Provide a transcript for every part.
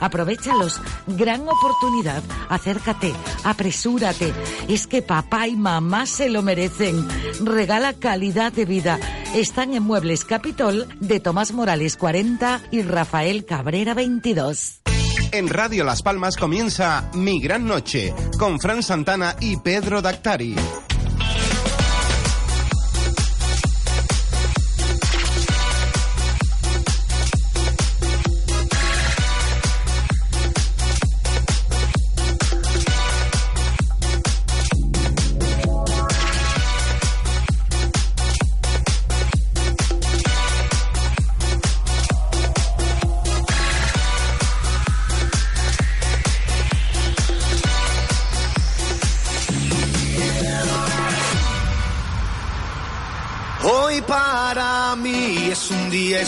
Aprovechalos. Gran oportunidad. Acércate. Apresúrate. Es que papá y mamá se lo merecen. Regala calidad de vida. Están en Muebles Capitol de Tomás Morales 40 y Rafael Cabrera 22. En Radio Las Palmas comienza Mi Gran Noche con Fran Santana y Pedro Dactari.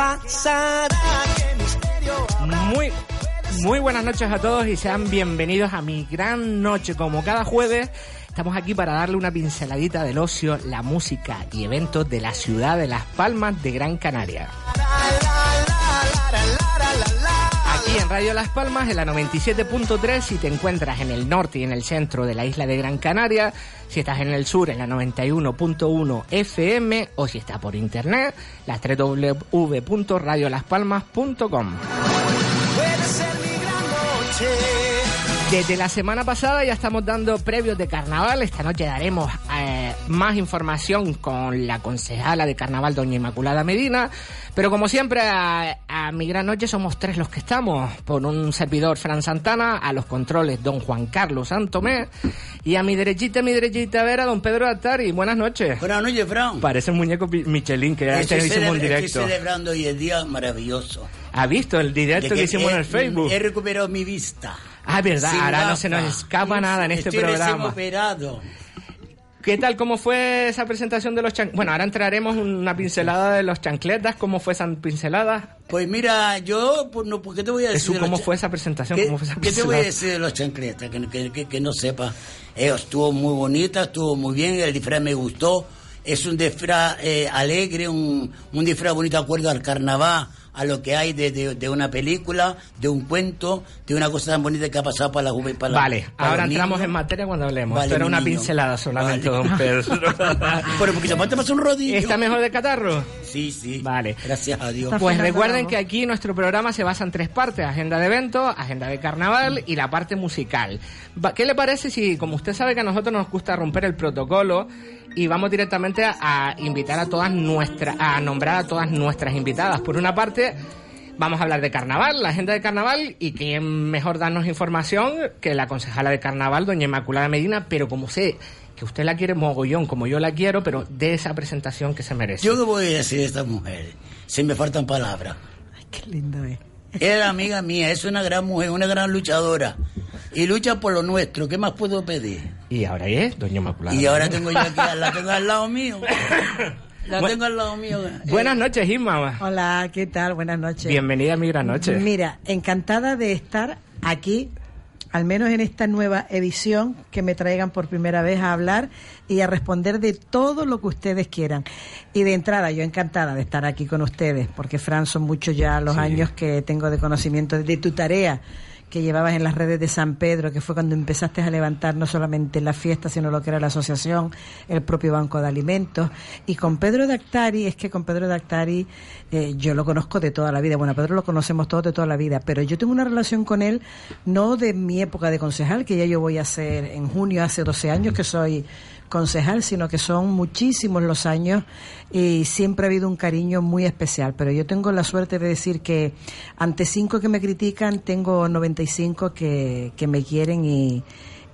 pasará? ¿Qué misterio habrá? Muy, muy buenas noches a todos y sean bienvenidos a mi gran noche. Como cada jueves, estamos aquí para darle una pinceladita del ocio, la música y eventos de la ciudad de Las Palmas de Gran Canaria. Aquí en Radio Las Palmas, en la 97.3, si te encuentras en el norte y en el centro de la isla de Gran Canaria, si estás en el sur, en la 91.1 FM, o si estás por internet, las www.radiolaspalmas.com. Desde la semana pasada ya estamos dando previos de carnaval. Esta noche daremos eh, más información con la concejala de carnaval, doña Inmaculada Medina. Pero como siempre, a, a mi gran noche somos tres los que estamos. Por un servidor, Fran Santana, a los controles, don Juan Carlos Santomé. Y a mi derechita, mi derechita, a ver, a don Pedro Atari. Buenas noches. Buenas noches, Fran. Parece un muñeco Michelin que ya hicimos un directo. estoy celebrando hoy el día maravilloso. ¿Ha visto el directo que, hicimos he, en el Facebook? He recuperado mi vista. Ah, verdad, Sin ahora no se nos gafas. escapa nada en este Estoy programa. operado. ¿Qué tal? ¿Cómo fue esa presentación de los chancletas? Bueno, ahora entraremos una pincelada de los chancletas. ¿Cómo fue esa pincelada? Pues mira, yo, pues no, ¿por qué te voy a decir? De ¿cómo cha- fue esa presentación? ¿Qué, ¿Cómo fue esa qué te voy a decir de los chancletas? Que, que- que- que no sepa. Eh, estuvo muy bonita, estuvo muy bien, el disfraz me gustó. Es un disfraz eh, alegre, un, un disfraz bonito acuerdo al carnaval, a lo que hay de, de- de una película, de un cuento, de una cosa tan bonita que ha pasado para la juventud. Para la- Vale, para ahora entramos niños. en materia cuando hablemos. Vale, Esto era una niño. pincelada solamente, Vale. don Pedro. Pero un poquito más te pasa un rodillo. ¿Está mejor de catarro? Sí, sí. Vale. Gracias a Dios. Pues recuerden que aquí nuestro programa se basa en tres partes, agenda de eventos, agenda de carnaval y la parte musical. Va- ¿Qué le parece si, como usted sabe que a nosotros nos gusta romper el protocolo y vamos directamente a, a invitar a todas nuestras, a nombrar a todas nuestras invitadas? Por una parte, vamos a hablar de carnaval, la agenda de carnaval y quién mejor darnos información que la concejala de carnaval, doña Inmaculada Medina, pero como sé que usted la quiere mogollón como yo la quiero, pero de esa presentación que se merece. Yo qué voy a decir de esta mujer, si me faltan palabras. Qué lindo es. Era amiga mía, es una gran mujer, una gran luchadora. Y lucha por lo nuestro, ¿qué más puedo pedir? Y ahora es doña Inmaculada. Y ahora tengo yo aquí, la tengo al lado mío. La Bu- tengo al lado mío. Eh, Buenas noches, Isma. Hola, ¿qué tal? Buenas noches. Bienvenida a mi gran noche. Mira, encantada de estar aquí, al menos en esta nueva edición, que me traigan por primera vez a hablar y a responder de todo lo que ustedes quieran. Y de entrada, yo encantada de estar aquí con ustedes, porque Fran, son muchos ya los años que tengo de conocimiento de tu tarea que llevabas en las redes de San Pedro, que fue cuando empezaste a levantar no solamente la fiesta, sino lo que era la asociación, el propio Banco de Alimentos. Y con Pedro Dactari, es que con Pedro Dactari eh, yo lo conozco de toda la vida. Bueno, Pedro lo conocemos todos de toda la vida, pero yo tengo una relación con él no de mi época de concejal, que ya yo voy a ser en junio, hace 12 años que soy concejal, sino que son muchísimos los años y siempre ha habido un cariño muy especial. Pero yo tengo la suerte de decir que ante cinco que me critican, tengo 95 que, que me quieren y,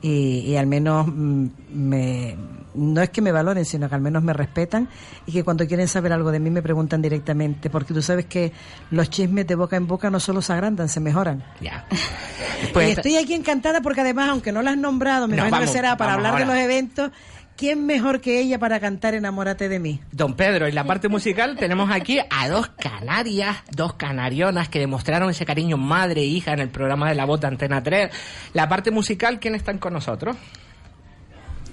y, al menos mm, me, no es que me valoren, sino que al menos me respetan y que cuando quieren saber algo de mí me preguntan directamente, porque tú sabes que los chismes de boca en boca no solo se agrandan, se mejoran. Ya. y Pues, estoy aquí encantada porque además, aunque no la has nombrado, me No, imagino que será para hablar de los eventos, ¿quién mejor que ella para cantar Enamórate de mí? Don Pedro, en la parte musical tenemos aquí a dos canarias, dos canarionas que demostraron ese cariño madre e hija en el programa de La Voz de Antena 3. La parte musical, ¿quién están con nosotros?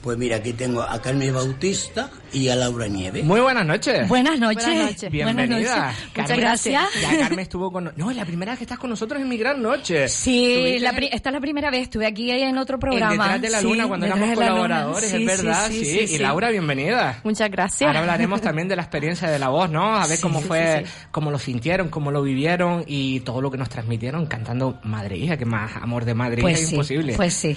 Pues mira, aquí tengo a Carmen Bautista y a Laura Nieves. Muy buenas noches. Buenas noches. Buenas noches. Bienvenida. Buenas noches. Muchas Carmen, gracias. Ya Carmen estuvo con... No, es la primera vez que estás con nosotros en mi gran noche. Sí, la en- pri- esta es la primera vez. Estuve aquí en otro en programa. Detrás de la Sí, Luna cuando éramos colaboradores, Sí, es verdad, sí. sí, sí, Y sí. Laura, bienvenida. Muchas gracias. Ahora hablaremos también de la experiencia de la voz, ¿no? A ver Sí, cómo fue, sí, sí. cómo lo sintieron, cómo lo vivieron y todo lo que nos transmitieron cantando Madre Hija, que más amor de madre Pues hija es sí, imposible. pues sí.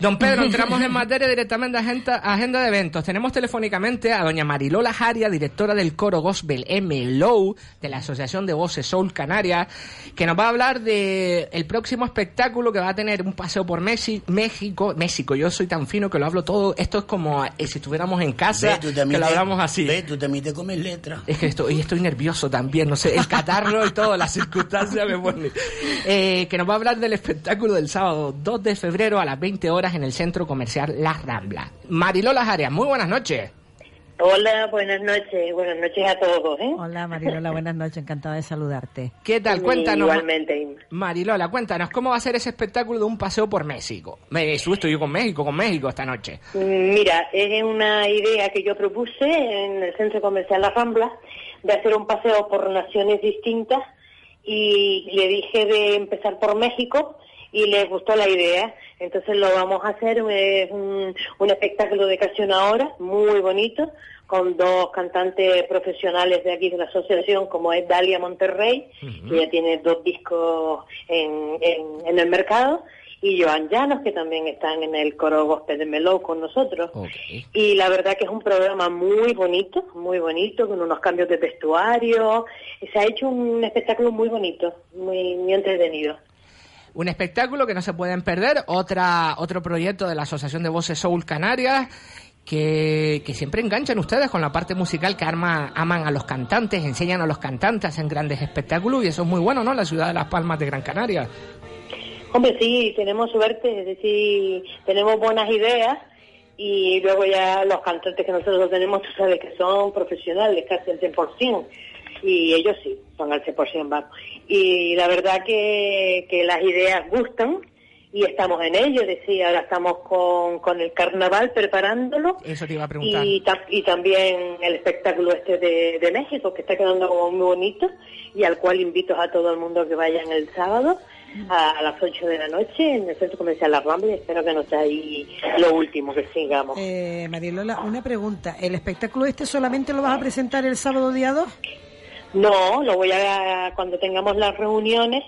Don Pedro, entramos en materia directamente a agenda, agenda de eventos. Tenemos telefónicamente a doña Marilola Jaria, directora del coro gospel MLOW de la Asociación de Voces Soul Canarias, que nos va a hablar de el próximo espectáculo que va a tener un paseo por Mexi- México. México, yo soy tan fino que lo hablo todo. Esto es como eh, si estuviéramos en casa, Ve, tú que lo hablamos así. Ve, tú también te comes letras. Es que estoy, estoy nervioso también, no sé, el catarro y todo, las circunstancias me ponen. Eh, que nos va a hablar del espectáculo del sábado 2 de febrero a las 20 horas en el Centro Comercial Las Ramblas. Marilola Arias, muy buenas noches. Hola, buenas noches. Buenas noches a todos. ¿eh? Hola Marilola, buenas noches, encantada de saludarte. ¿Qué tal? Cuéntanos. Igualmente. Marilola, cuéntanos, ¿cómo va a ser ese espectáculo de un paseo por México? Me susto yo con México, con México esta noche. Mira, es una idea que yo propuse en el Centro Comercial La Rambla de hacer un paseo por naciones distintas y le dije de empezar por México y les gustó la idea. Entonces lo vamos a hacer, es un, un espectáculo de casi una hora, muy bonito, con dos cantantes profesionales de aquí de la asociación, como es Dalia Monterrey, que ya tiene dos discos en, en, en el mercado, y Joan Llanos, que también están en el coro gospel de Meló con nosotros. Y la verdad que es un programa muy bonito, muy bonito, con unos cambios de vestuario. Se ha hecho un espectáculo muy bonito, muy, muy entretenido. Un espectáculo que no se pueden perder, otra, otro proyecto de la Asociación de Voces Soul Canarias, que, que siempre enganchan ustedes con la parte musical que arma, aman a los cantantes, enseñan a los cantantes, hacen grandes espectáculos y eso es muy bueno, ¿no? La ciudad de Las Palmas de Gran Canaria. Hombre, sí, tenemos suerte, es decir, tenemos buenas ideas y luego ya los cantantes que nosotros tenemos, tú sabes que son profesionales, casi al 100%, y ellos sí, son al 100%, vamos. Y la verdad que, que las ideas gustan y estamos en ello, es decir, ahora estamos con, con el carnaval preparándolo Eso te iba a preguntar. y, ta- y también el espectáculo este de, de México, que está quedando como muy bonito y al cual invito a todo el mundo que vayan el sábado a, a las 8 de la noche en el Centro Comercial La Rambla y espero que no sea ahí lo último que sigamos. Eh, Marilola, una pregunta. ¿El espectáculo este solamente lo vas a presentar el sábado día 2? No, lo voy a, cuando tengamos las reuniones,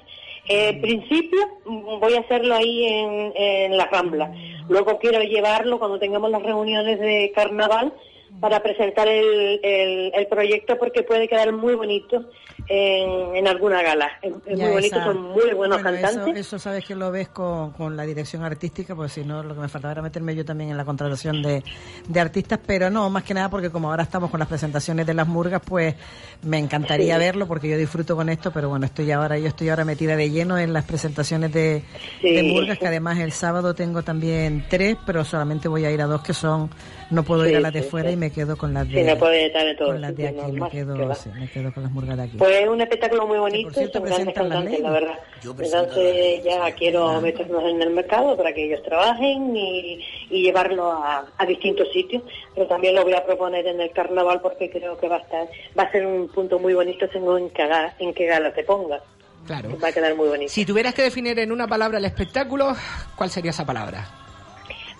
eh, en principio mm, voy a hacerlo ahí en, en La Rambla. Luego quiero llevarlo cuando tengamos las reuniones de carnaval para presentar el, el, el proyecto porque puede quedar muy bonito en, en alguna gala. Es, Ya muy bonito, esa- son muy buenos Bueno, cantantes. Eso, eso sabes que lo ves con, con la dirección artística, porque si no, lo que me faltaba era meterme yo también en la contratación de, de artistas, pero no, más que nada porque como ahora estamos con las presentaciones de las murgas, pues me encantaría Sí. verlo porque yo disfruto con esto, pero bueno, estoy ahora, yo estoy ahora metida de lleno en las presentaciones de, Sí. de murgas, que además el sábado tengo también tres, pero solamente voy a ir a dos que son, no puedo ir a las de sí, fuera sí. y me quedo con las Sí, de, no estar todo con las de sitio, aquí, me normal, quedo, va. sí, me quedo con las murgas de aquí. Pues es un espectáculo muy bonito, por cierto, son grandes la verdad. Entonces ya quiero meternos en el mercado para que ellos trabajen y, y llevarlo a, a distintos sitios, pero también lo voy a proponer en el carnaval porque creo que va a estar, va a ser un punto muy bonito según en qué, en qué gala se ponga. Claro. Va a quedar muy bonito. Si tuvieras que definir en una palabra el espectáculo, ¿cuál sería esa palabra?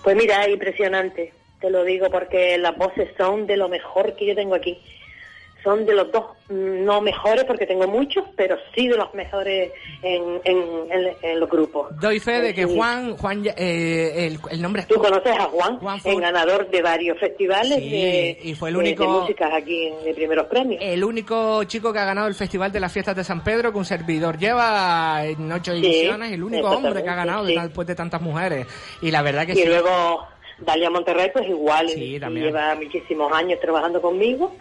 Pues mira, impresionante, te lo digo porque las voces son de lo mejor que yo tengo aquí. Son de los dos, mm, no mejores porque tengo muchos, pero sí de los mejores en, en, en- en los grupos. Doy fe de que Sí. Juan, Juan, eh, el, el nombre es Tú conoces a Juan, Juan el ganador de varios festivales Sí, de, y fue el de- de único- músicas aquí de primeros premios. el único chico que ha ganado el Festival de las Fiestas de San Pedro que un servidor lleva en ocho Sí, ediciones, el único hombre que ha ganado sí. después de tantas mujeres. Y la verdad que y sí. luego Dalia Monterrey, pues igual, Sí, lleva muchísimos años trabajando conmigo.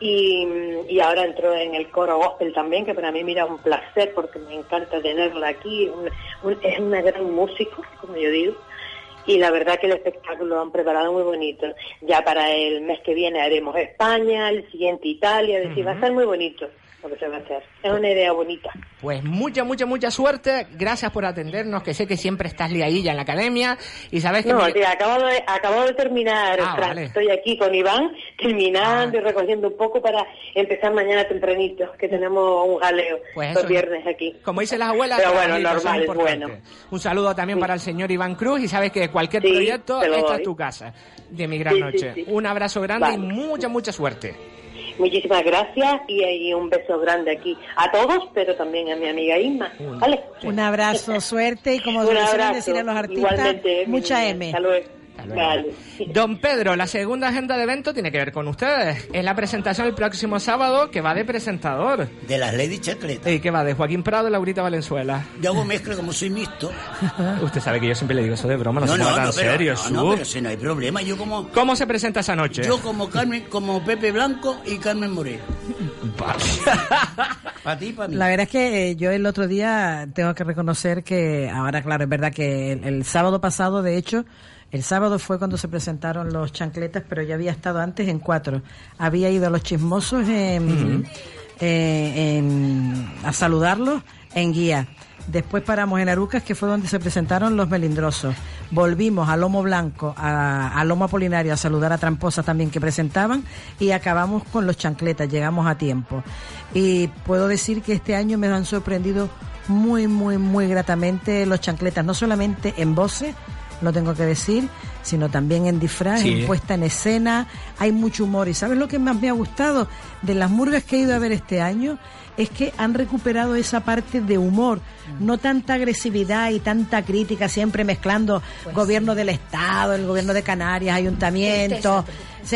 Y, y ahora entró en el coro gospel también, que para mí mira un placer porque me encanta tenerla aquí. Un- un- es una gran músico, como yo digo. Y la verdad que el espectáculo lo han preparado muy bonito. Ya para el mes que viene haremos España, el siguiente Italia, es decir, va a ser muy bonito lo que se va a hacer. Es una idea bonita. Pues mucha, mucha, mucha suerte. Gracias por atendernos, que sé que siempre estás liadilla en la academia. Y sabes que... No, me- tía, acabo de, acabo de terminar, Ah, vale. estoy aquí con Iván, terminando Ah. y recogiendo un poco para empezar mañana tempranito, que tenemos un jaleo Pues los viernes aquí. Como dicen las abuelas, Pero bueno, es normal, importante. bueno. Un saludo también para el señor Iván Cruz y sabes que cualquier Sí, proyecto, esta doy. es tu casa de mi gran Sí, noche. Un abrazo grande y mucha, mucha suerte. Muchísimas gracias y, y un beso grande aquí a todos, pero también a mi amiga Inma. ¿Vale? Un abrazo, suerte y como suelen decir a los artistas, mucha. M. Hasta luego. Hasta luego. Vale. Don Pedro, la segunda agenda de evento tiene que ver con ustedes. Es la presentación el próximo sábado que va de presentador. De las Lady Chacleta. ¿Y que va? De Joaquín Prado y Laurita Valenzuela. Yo hago mezcla como soy mixto. Usted sabe que yo siempre le digo eso de broma, no, No, se no, tan no, pero, serio, no, no, pero si no hay problema. Yo como, ¿Cómo se presenta esa noche? yo como Carmen, como Pepe Blanco y Carmen Moreno. Para ti para mí. La verdad es que eh, yo el otro día tengo que reconocer que, ahora claro, es verdad que el, el sábado pasado, de hecho, el sábado fue cuando se presentaron los chancletas, pero yo había estado antes en cuatro. Había ido a los chismosos en, eh, en- a saludarlos en guía. Después paramos en Arucas, que fue donde se presentaron los melindrosos. Volvimos a Lomo Blanco, a, a Lomo Apolinario, a saludar a Tramposa también que presentaban y acabamos con los chancletas, llegamos a tiempo. Y puedo decir que este año me han sorprendido muy, muy, muy gratamente los chancletas, no solamente en voces, lo tengo que decir, sino también en disfraz, Sí. en puesta en escena, hay mucho humor. ¿Y sabes lo que más me ha gustado de las murgas que he ido a ver este año? Es que han recuperado esa parte de humor, no tanta agresividad y tanta crítica, siempre mezclando gobierno del Estado, el gobierno de Canarias, ayuntamiento.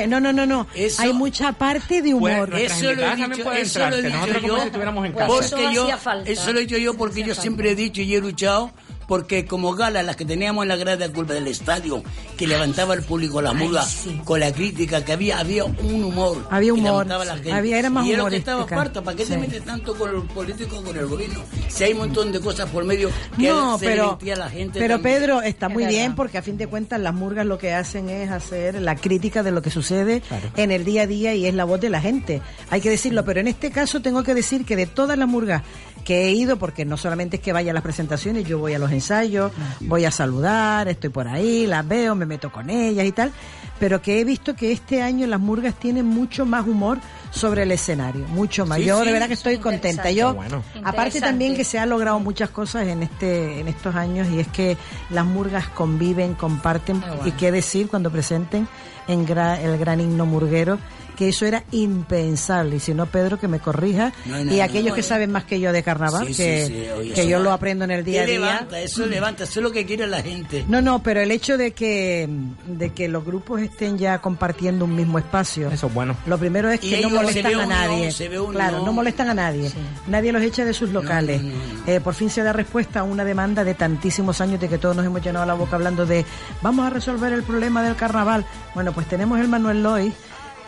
No, no, no, no. Eso- hay mucha parte de humor. Pues, nuestras Eso lo he dicho, eso lo he dicho yo, si en Pues casa. eso Porque yo, eso lo he dicho yo porque yo siempre he dicho y he luchado porque como gala las que teníamos en la grada culpa del estadio que levantaba el público la muga con la crítica que había había un humor Había que humor, levantaba la gente. había- era más y era lo que estaba parto ¿para qué Sí. te metes tanto con el político con el gobierno? si hay un montón de cosas por medio que No, se pero, a la gente pero también. Pedro está muy bien porque a fin de cuentas las murgas lo que hacen es hacer la crítica de lo que sucede en el día a día y es la voz de la gente. Hay que decirlo, pero en este caso tengo que decir que de todas las murgas que he ido, porque no solamente es que vaya a las presentaciones, yo voy a los ensayos, voy a saludar, estoy por ahí, las veo, me meto con ellas y tal, pero que he visto que este año las murgas tienen mucho más humor sobre el escenario, mucho más. Sí, yo sí, de verdad que estoy contenta. Yo, Bueno. aparte también que se ha logrado muchas cosas en este en estos años y es que las murgas conviven, comparten y qué decir cuando presenten en gra- el gran himno murguero que eso era impensable y si no Pedro que me corrija No, no, y aquellos no. que saben más que yo de carnaval Sí, que, sí, oye, que yo va- lo aprendo en el día a ¿Qué día levanta eso levanta eso es lo que quiere la gente no, no, pero el hecho de que de que los grupos estén ya compartiendo un mismo espacio. Eso es bueno. Lo primero es que no molestan ve a nadie. se ve unión. Claro, no molestan a nadie. Nadie los echa de sus locales. no, no. Eh, por fin se da respuesta a una demanda de tantísimos años de que todos nos hemos llenado la boca hablando de vamos a resolver el problema del carnaval. Bueno, pues tenemos el Manuel Lois.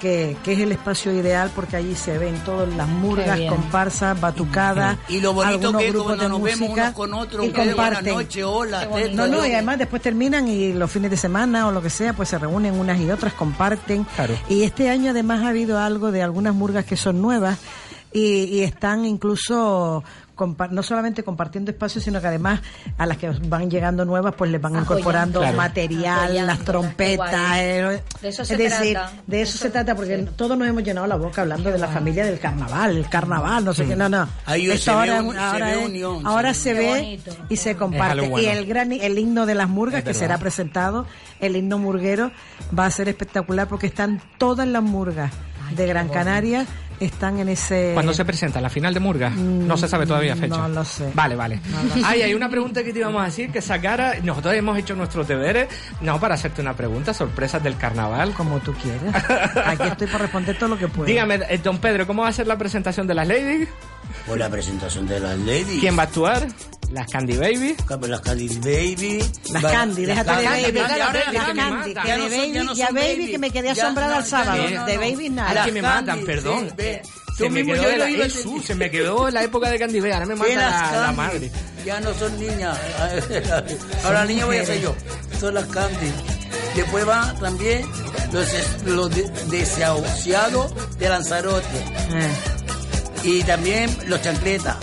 Que, que es el espacio ideal porque allí se ven todas las murgas, comparsas, batucadas, y lo bonito algunos que es grupos cuando de nos vemos música unos con otros y comparten. noche hola No, no, y además después terminan y los fines de semana o lo que sea, pues se reúnen unas y otras, comparten. Claro. Y este año además ha habido algo de algunas murgas que son nuevas y, y están incluso no solamente compartiendo espacios, sino que además a las que van llegando nuevas, pues les van Apoyando. incorporando Claro. material, Apoyando, las trompetas. eh, De eso es se decir, trata. de eso se trata, porque todos nos hemos llenado la boca hablando de la familia del carnaval, el carnaval, no sé qué, no, no. Ahí Esto ahora, un- se ahora ve es- unión, ahora se ve. Y se comparte. bueno. Y el gran el himno de las murgas Es que será presentado, el himno murguero, va a ser espectacular porque están todas las murgas de Gran Canaria, están en ese... ¿Cuándo se presenta? ¿La final de Murga? No se sabe todavía fecha. no lo sé. Vale, vale. Ay, hay una pregunta que te íbamos a decir, que sacara... Nosotros hemos hecho nuestros deberes, no para hacerte una pregunta, sorpresas del carnaval. Como tú quieras. Aquí estoy para responder todo lo que pueda. Dígame, eh, don Pedro, ¿cómo va a ser la presentación de las ladies? Por la presentación de las ladies. ¿Quién va a actuar? Las Candy Baby. Las Candy Baby. Las Va- Candy, déjate de baby. Las que Candy, de no son- baby, ya baby, baby. que me quedé Ya asombrada el sábado. de baby nada. Que me Candy, matan, perdón. sí, ve. Se me quedó de la, decir. se me quedó la época de Candy Baby, ahora me mata la, la madre. Ya no son niñas. Ahora niñas voy a ser yo. Son las Candy. Después van también los, es- los de- desahuciados de Lanzarote. Eh. Y también los chancletas.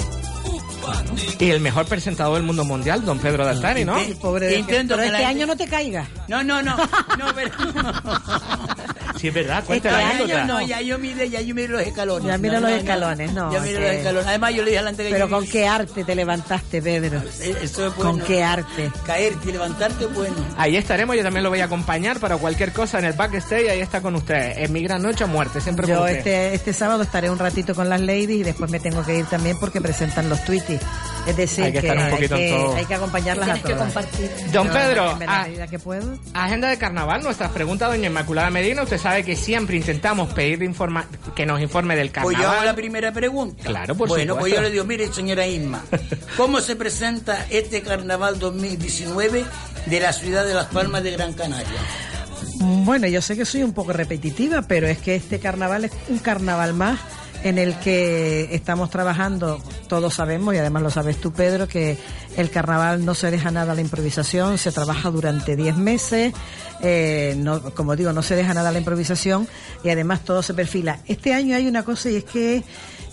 Y el mejor presentador del mundo mundial, don Pedro D'Altari, ¿no? Sí. Pobre de- Intento Pero este la- año no te caigas. No, no, no. No, pero... Sí, es verdad, cuenta Este la año anécdota. No, ya yo miré, ya yo miré los escalones. Ya mira No, los no, escalones, no, Ya que- los escalones. Además, yo le dije adelante que Pero yo- con qué arte te levantaste, Pedro. Eh, Eso es bueno. Con qué arte. Caerte y levantarte bueno. Ahí estaremos, yo también lo voy a acompañar para cualquier cosa en el backstage, ahí está con ustedes. En mi gran noche o muerte, siempre Yo con este, este sábado estaré un ratito con las ladies y después me tengo que ir también porque presentan los tweeties. Es decir, Hay que que, estar un hay, poquito en que, todo. hay que acompañarlas a Tienes que todas. compartir. Don Pedro, ah, medida que puedo. agenda de carnaval, nuestras preguntas, doña Inmaculada Medina, usted sabe que siempre intentamos pedir informa que nos informe del Pues yo hago la carnaval. primera pregunta. Claro, por Bueno, supuesto. pues yo le digo, mire, señora Isma, ¿cómo se presenta este carnaval 2019 de la ciudad de Las Palmas de Gran Canaria? Bueno, yo sé que soy un poco repetitiva, pero es que este carnaval es un carnaval más en el que estamos trabajando, todos sabemos, y además lo sabes tú, Pedro, que el carnaval no se deja nada a la improvisación, se trabaja durante 10 meses, eh, como digo, no se deja nada a la improvisación y además todo se perfila. Este año hay una cosa y es que,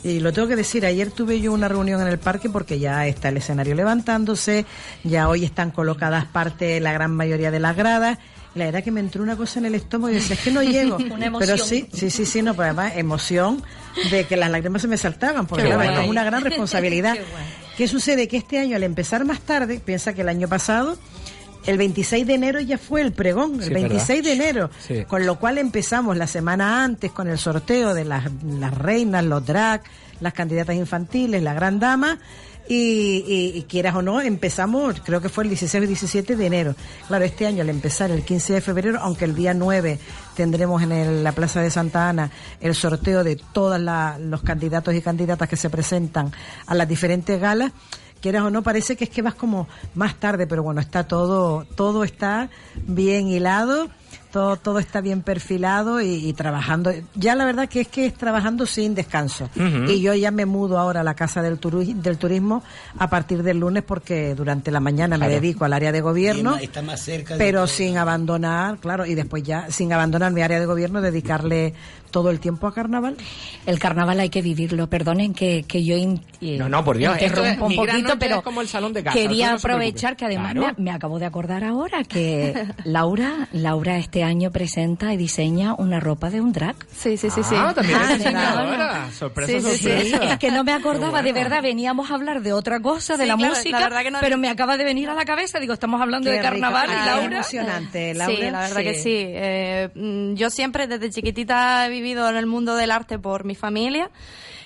y lo tengo que decir, ayer tuve yo una reunión en el parque porque ya está el escenario levantándose, ya hoy están colocadas parte, la gran mayoría de las gradas, la verdad que me entró una cosa en el estómago y decía, es que no llego. Una emoción. Pero sí, sí, sí, sí, no, pero además emoción de que las lágrimas se me saltaban, porque claro, es una gran responsabilidad. Qué guay. ¿Qué sucede? Que este año, al empezar más tarde, piensa que el año pasado, el 26 de enero ya fue el pregón, el Sí, 26 de enero, Sí. con lo cual empezamos la semana antes con el sorteo de las, las reinas, los drag, las candidatas infantiles, la gran dama, y, y- y quieras o no, empezamos, creo que fue el 16 o 17 de enero. Claro, este año al empezar el 15 de febrero, aunque el día 9 tendremos en el- la Plaza de Santa Ana el sorteo de todos los candidatos y candidatas que se presentan a las diferentes galas, quieras o no, parece que es que vas como más tarde, pero bueno, está todo, todo está bien hilado, todo, todo está bien perfilado y, y trabajando. Ya la verdad que es que es trabajando sin descanso. Y yo ya me mudo ahora a la Casa del, Turu- del Turismo a partir del lunes porque durante la mañana me dedico al área de gobierno. Y Está más cerca de Pero sin abandonar, claro, y después ya, sin abandonar mi área de gobierno, dedicarle todo el tiempo a carnaval. El carnaval hay que vivirlo. Perdonen que, que yo in- eh, No, no, por Dios, esto es- interrumpo un poquito, pero es como el salón de casa, quería no aprovechar que además Claro. me, me acabo de acordar ahora que Laura, Laura este año presenta y diseña una ropa de un drag. Sí, sí, sí, sí. Ah, también Ah. Sorpresa, Sí, sí, sí. sorpresa. Es que no me acordaba, de verdad, veníamos a hablar de otra cosa, de Sí, la claro, música, la no- pero me acaba de venir a la cabeza, digo, estamos hablando Qué de carnaval rico. y Ah, Laura. emocionante, Laura. Sí, la verdad Sí. que sí. Eh, mm, yo siempre desde chiquitita he vivido en el mundo del arte por mi familia.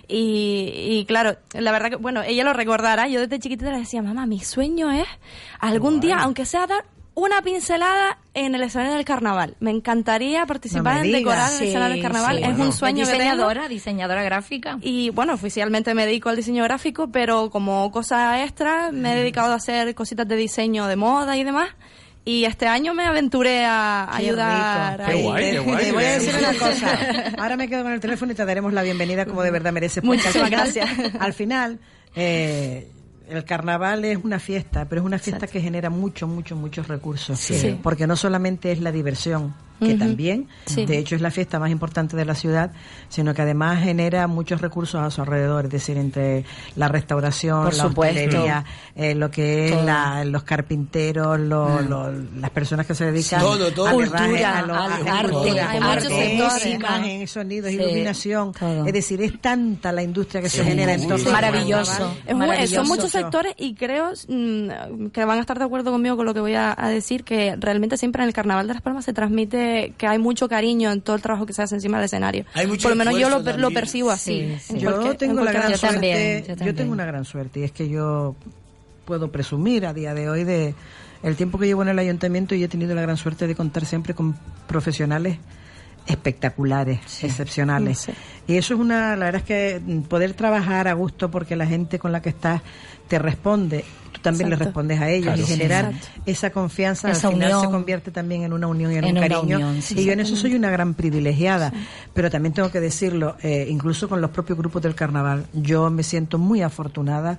Y, y claro, la verdad que, bueno, ella lo recordará. Yo desde chiquitita le decía, mamá, mi sueño es algún día, aunque sea dar una pincelada en el escenario del carnaval. Me encantaría participar No me en decorar digas. el escenario del carnaval. sí. Es Bueno. un sueño que diseñadora, diseñadora gráfica. Y bueno, oficialmente me dedico al diseño gráfico, pero como cosa extra me he dedicado a hacer cositas de diseño de moda y demás. Y este año me aventuré a Qué ayudar rico. Qué guay, qué guay. Te voy a decir una cosa. Ahora me quedo con el teléfono y te daremos la bienvenida como de verdad mereces. final- gracias. Al final, eh, el carnaval es una fiesta, pero es una fiesta que genera mucho, mucho, muchos recursos. Sí. Porque no solamente es la diversión, que también, Sí. de hecho es la fiesta más importante de la ciudad, sino que además genera muchos recursos a su alrededor, es decir, entre la restauración, Por la supuesto. hostelería, eh, lo que es la- los carpinteros, lo- lo- las personas que se dedican Todo, todo. herraje, Cultura, a lo- al a- a arte, sectores. imagen, sonidos, Sí, iluminación, todo. es decir, es tanta la industria que se Sí, genera en torno Maravilloso. Es muy- Maravilloso. son muchos sectores y creo mm, que van a estar de acuerdo conmigo con lo que voy a, a decir, que realmente siempre en el Carnaval de las Palmas se transmite que hay mucho cariño en todo el trabajo que se hace encima del escenario. Hay mucho Por lo menos yo lo, percibo así. Sí, Yo cualquier- tengo en la gran Yo suerte, también, yo tengo una gran suerte y es que yo puedo presumir a día de hoy de el tiempo que llevo en el ayuntamiento y he tenido la gran suerte de contar siempre con profesionales espectaculares, excepcionales. Sí. Y eso es una, la verdad es que poder trabajar a gusto porque la gente con la que estás te responde, tú también le Exacto. respondes a ellos Claro. y generar esa confianza Esa al final se convierte también en una unión y en, En un cariño. unión, sí, y yo en eso soy una gran privilegiada, pero también tengo que decirlo, eh, incluso con los propios grupos del carnaval, yo me siento muy afortunada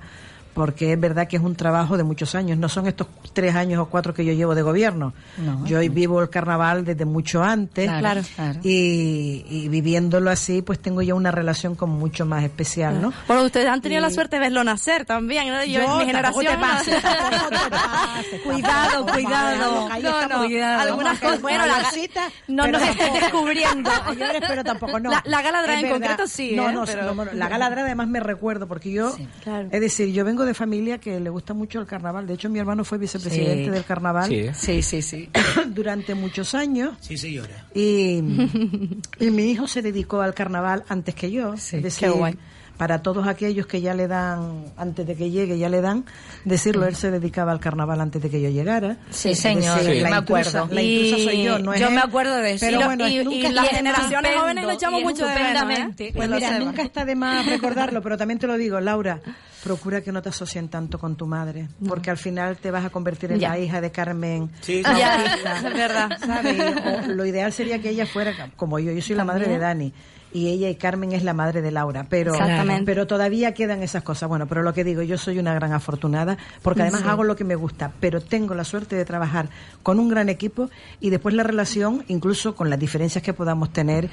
porque es verdad que es un trabajo de muchos años, no son estos tres años o cuatro que yo llevo de gobierno. No. yo hoy vivo el carnaval desde mucho antes Claro. Y, y viviéndolo así, pues tengo ya una relación como mucho más especial, ¿no? Bueno, ustedes han tenido Y- la suerte de verlo nacer también, ¿no? Yo, en mi generación... te pases, tampoco te pases, Cuidado, tampoco, cuidado. ahí No, estamos. no, Cuidado. algunas cosas... Bueno, la, mayorcita, no nos estés tampoco. descubriendo. Pero tampoco no. La, la gala drag Es en verdad. concreto sí, No, ¿eh? no, Pero- no, no, la gala drag además me recuerdo porque yo, Claro. es decir, yo vengo de familia que le gusta mucho el carnaval. De hecho, mi hermano fue vicepresidente Sí. del carnaval Sí. Sí, sí, sí. durante muchos años. Sí, señora. Y, y mi hijo se dedicó al carnaval antes que yo. Sí, es decir, qué guay. Para todos aquellos que ya le dan, antes de que llegue, ya le dan, decirlo, él se dedicaba al carnaval antes de que yo llegara. Sí, señor, decir, sí. la me intrusa- acuerdo. La intrusa Y soy yo, no es yo él. me acuerdo de eso. Pero Y- bueno, y- nunca y las generaciones jóvenes lo echamos mucho de menos, ¿eh? Pues mira, sepa. nunca está de más recordarlo, pero también te lo digo, Laura, procura que no te asocien tanto con tu madre, porque al final te vas a convertir en Ya. la hija de Carmen. Sí, Ah, ya, es verdad. ¿sabes? O lo ideal sería que ella fuera como yo, yo soy la madre de Dani. Y ella y Carmen es la madre de Laura, pero, pero todavía quedan esas cosas. Bueno, pero lo que digo, yo soy una gran afortunada, porque además hago lo que me gusta, pero tengo la suerte de trabajar con un gran equipo y después la relación, incluso con las diferencias que podamos tener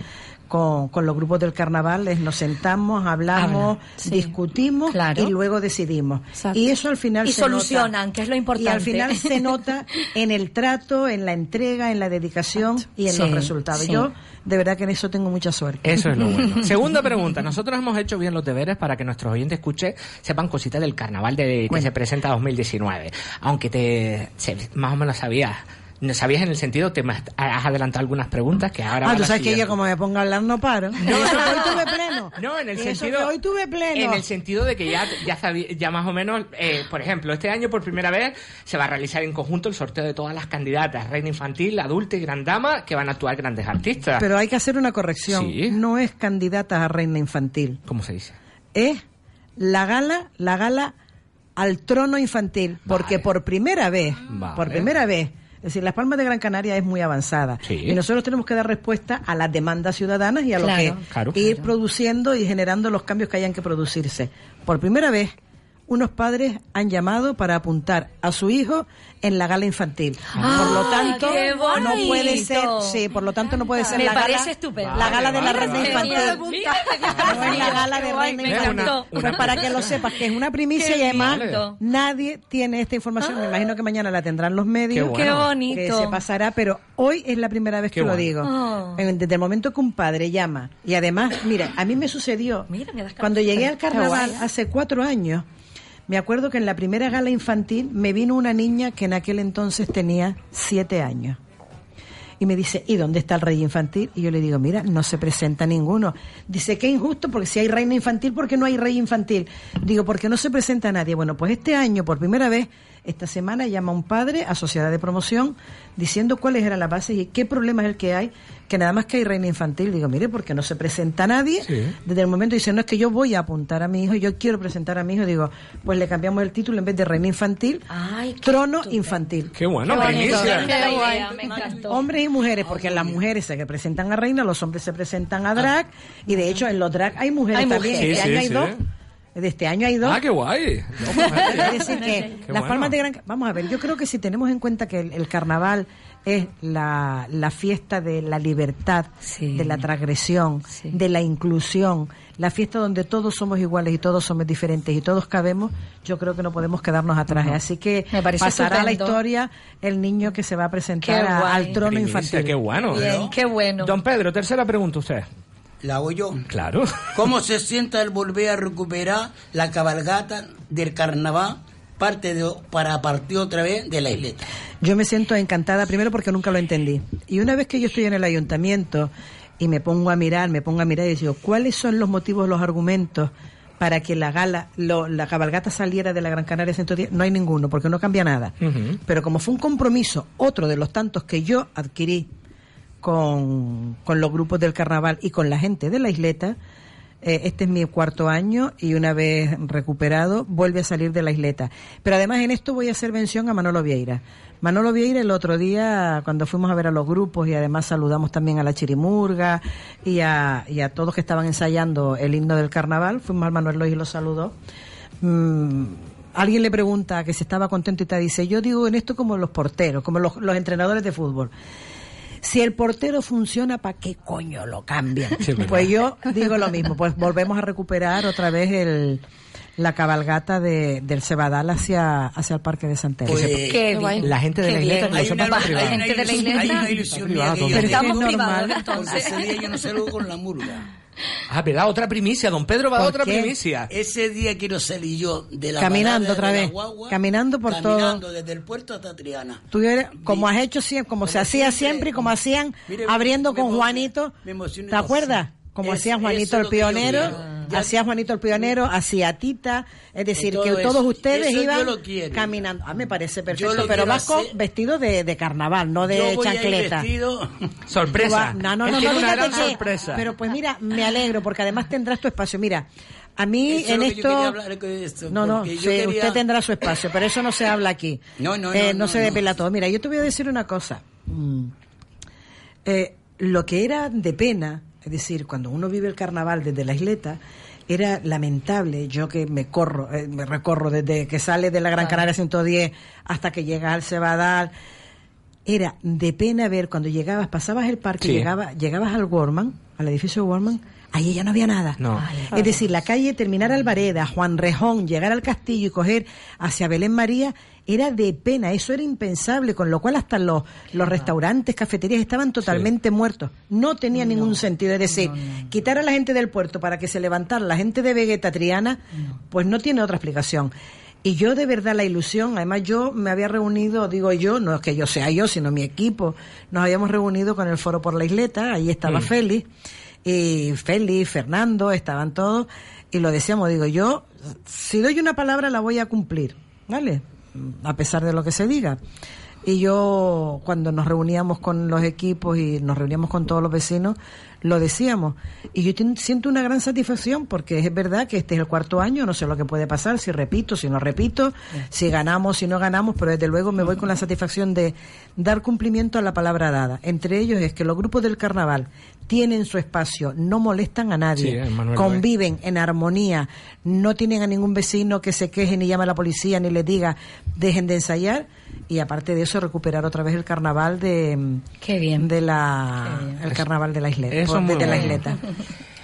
con, con los grupos del carnaval, es nos sentamos, hablamos, Habla, sí. discutimos Claro. y luego decidimos. Exacto. Y eso al final Y se solucionan, nota. que es lo importante. Y al final se nota en el trato, en la entrega, en la dedicación y en Sí, los resultados. sí. Yo de verdad que en eso tengo mucha suerte. Eso es lo bueno. Segunda pregunta. Nosotros hemos hecho bien los deberes para que nuestros oyentes escuchen, sepan cositas del carnaval de, que se presenta 2019. Aunque te se- más o menos sabías. No sabías en el sentido, te has adelantado algunas preguntas que ahora Ah, tú a sabes que yo como me ponga a hablar no paro. No, hoy tuve pleno. No, en el sentido. hoy tuve pleno. En el sentido de que ya, ya, sabí- ya más o menos, eh, por ejemplo, este año por primera vez se va a realizar en conjunto el sorteo de todas las candidatas, reina infantil, adulta y gran dama, que van a actuar grandes artistas. Pero hay que hacer una corrección. Sí. No es candidata a reina infantil. ¿Cómo se dice? Es la gala, la gala al trono infantil. Porque por primera vez, Vale. por primera vez, es decir, Las Palmas de Gran Canaria es muy avanzada. Sí. Y nosotros tenemos que dar respuesta a las demandas ciudadanas y a lo que claro. ir produciendo y generando los cambios que hayan que producirse. Por primera vez, unos padres han llamado para apuntar a su hijo en la gala infantil. Ah, por lo tanto, qué no puede bonito. ser, sí, por lo tanto no puede ser Me la parece gala, estupendo. la gala de la Vale, reina vale, infantil. No es la gala de reina infantil. encantó. Pues para que lo sepas, que es una primicia y además nadie tiene esta información. Me imagino que mañana la tendrán los medios. Qué bueno. Qué Que bonito. se pasará, pero hoy es la primera vez Qué que lo digo. Oh. Desde el momento que un padre llama, y además, mira, a mí me sucedió, Mira, me das cuando llegué al carnaval hace cuatro años, me acuerdo que en la primera gala infantil me vino una niña que en aquel entonces tenía siete años. Y me dice, ¿y dónde está el rey infantil? Y yo le digo, mira, no se presenta ninguno. Dice, qué injusto, porque si hay reina infantil, ¿por qué no hay rey infantil? Digo, porque no se presenta nadie. Bueno, pues este año, por primera vez, esta semana llama un padre a Sociedad de Promoción diciendo cuáles eran las bases y qué problema es el que hay, que nada más que hay reina infantil. Digo, mire, porque no se presenta nadie. Sí. Desde el momento dice, no es que yo voy a apuntar a mi hijo, yo quiero presentar a mi hijo. Digo, pues le cambiamos el título en vez de reina infantil, Ay, trono infantil. Qué bueno, Qué bonito. primicia. Qué Qué guay, guay. me encantó. Hombres y mujeres, porque las mujeres se presentan a reina, los hombres se presentan a drag, y de hecho en los drag hay mujeres Hay también. mujeres. Este Sí, año sí, hay dos. De este año hay dos. Ah, qué guay. Es decir, que Qué las bueno. palmas de Gran Vamos a ver, yo creo que si tenemos en cuenta que el, el carnaval es la, la fiesta de la libertad, Sí. de la transgresión, Sí. de la inclusión, la fiesta donde todos somos iguales y todos somos diferentes y todos cabemos, yo creo que no podemos quedarnos atrás. Así que Me parece pasará a la historia el niño que se va a presentar a- al trono Primicia, infantil. Qué bueno. Bien, qué bueno. Don Pedro, tercera pregunta usted. La hago yo. Claro. ¿Cómo se sienta el volver a recuperar la cabalgata del carnaval parte de, para partir otra vez de la isleta? Yo me siento encantada, primero porque nunca lo entendí. Y una vez que yo estoy en el ayuntamiento y me pongo a mirar, me pongo a mirar y digo, ¿cuáles son los motivos, los argumentos para que la gala, lo- la cabalgata saliera de la Gran Canaria 110? No hay ninguno, porque no cambia nada. Pero como fue un compromiso, otro de los tantos que yo adquirí con, con los grupos del carnaval y con la gente de la isleta, eh, este es mi cuarto año y una vez recuperado vuelve a salir de la isleta. Pero además en esto voy a hacer mención a Manolo Vieira. Manolo Vieira el otro día cuando fuimos a ver a los grupos y además saludamos también a la Chirimurga y a, todos que estaban ensayando el himno del carnaval, fuimos al Manuel Lois y lo saludó. Mm, alguien le pregunta que si estaba contento y te dice, yo digo en esto como los porteros, como los, los entrenadores de fútbol. Si el portero funciona, ¿para qué coño lo cambian? Sí, es verdad. pues yo digo lo mismo, pues volvemos a recuperar otra vez el, la cabalgata de, del Cebadal hacia, hacia el Parque de Santero. Pues. La gente de la que lo sepa para privado. una Gente de la hay una ilusión yo pero estamos privados, entonces. ese día yo no salgo con la murga. Ah, ¿verdad? Otra primicia. Don Pedro va a dar ¿Por otra primicia. Ese día quiero salir yo de la Caminando otra vez, guagua, caminando por todo. caminando desde el puerto hasta Triana. Tú eres, como has hecho siempre, como, se hacía siempre, y como hacían Mire, abriendo con Juanito. me emociona ¿Te acuerdas? Como Es- hacía Juanito el pionero, hacía Juanito el pionero, hacía Tita, es decir, que todos ustedes iban caminando. Ah, me parece perfecto, pero vas con hacer. vestido de, de carnaval, no yo de voy a ir chancleta. vestido... Sorpresa. No, no, no, no, una gran que- sorpresa. Pero pues mira, me alegro porque además tendrás tu espacio. Mira, a mí Eso es en lo que yo esto quería hablar con esto, No, no, porque yo sí, quería- usted tendrá su espacio, pero eso no se habla aquí. No, no, Eh, no, no, se no. depela todo. Mira, yo te voy a decir una cosa. Mm. Eh, lo que era de pena, es decir, cuando uno vive el carnaval desde la isleta, era lamentable. Yo que me corro, eh, me recorro desde que sale de la Gran Canaria 110 hasta que llegas al Cebadal. Era de pena ver cuando llegabas, pasabas el parque, Sí. llegaba, llegabas al Warman, al edificio Warman, ahí ya no había nada. No. Es decir, la calle terminar Alvareda, Juan Rejón, llegar al castillo y coger hacia Belén María, era de pena, eso era impensable, con lo cual hasta los, los restaurantes, cafeterías estaban totalmente muertos. No tenía ningún sentido. Es decir, quitar a la gente del puerto para que se levantara la gente de Vegeta Triana, pues no tiene otra explicación. Y yo de verdad la ilusión, además yo me había reunido, digo yo, no es que yo sea yo, sino mi equipo, nos habíamos reunido con el Foro por la Isleta, ahí estaba Félix, y Félix, Fernando, estaban todos, y lo decíamos, digo yo, si doy una palabra la voy a cumplir, ¿vale? A pesar de lo que se diga. Y yo, cuando nos reuníamos con los equipos y nos reuníamos con todos los vecinos, lo decíamos. Y yo siento una gran satisfacción porque es verdad que este es el cuarto año, no sé lo que puede pasar, si repito, si no repito, si ganamos, si no ganamos, pero desde luego me voy con la satisfacción de dar cumplimiento a la palabra dada. Entre ellos es que los grupos del carnaval tienen su espacio, no molestan a Sí, nadie, eh, conviven en armonía, no tienen a ningún vecino que se queje ni llame a la policía ni les diga dejen de ensayar y aparte de eso recuperar otra vez el carnaval de Qué bien. de la el carnaval de la isleta de la bueno. isleta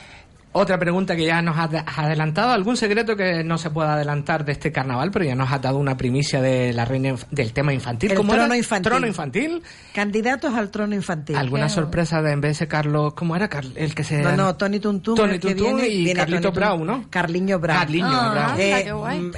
Otra pregunta que ya nos has adelantado. ¿Algún secreto que no se pueda adelantar de este carnaval? Pero ya nos has dado una primicia de la reina del tema infantil. El ¿Cómo trono era? infantil. ¿Trono infantil? candidatos al trono infantil ¿Alguna sorpresa de en vez de Carlos? ¿Cómo era Car- el que se.? no, no, Tony Tuntún, Tony Tuntún viene, y viene Carlito. Brown, ¿no? Carliño Brown. Carliño Brown. anda, Eh, qué guay.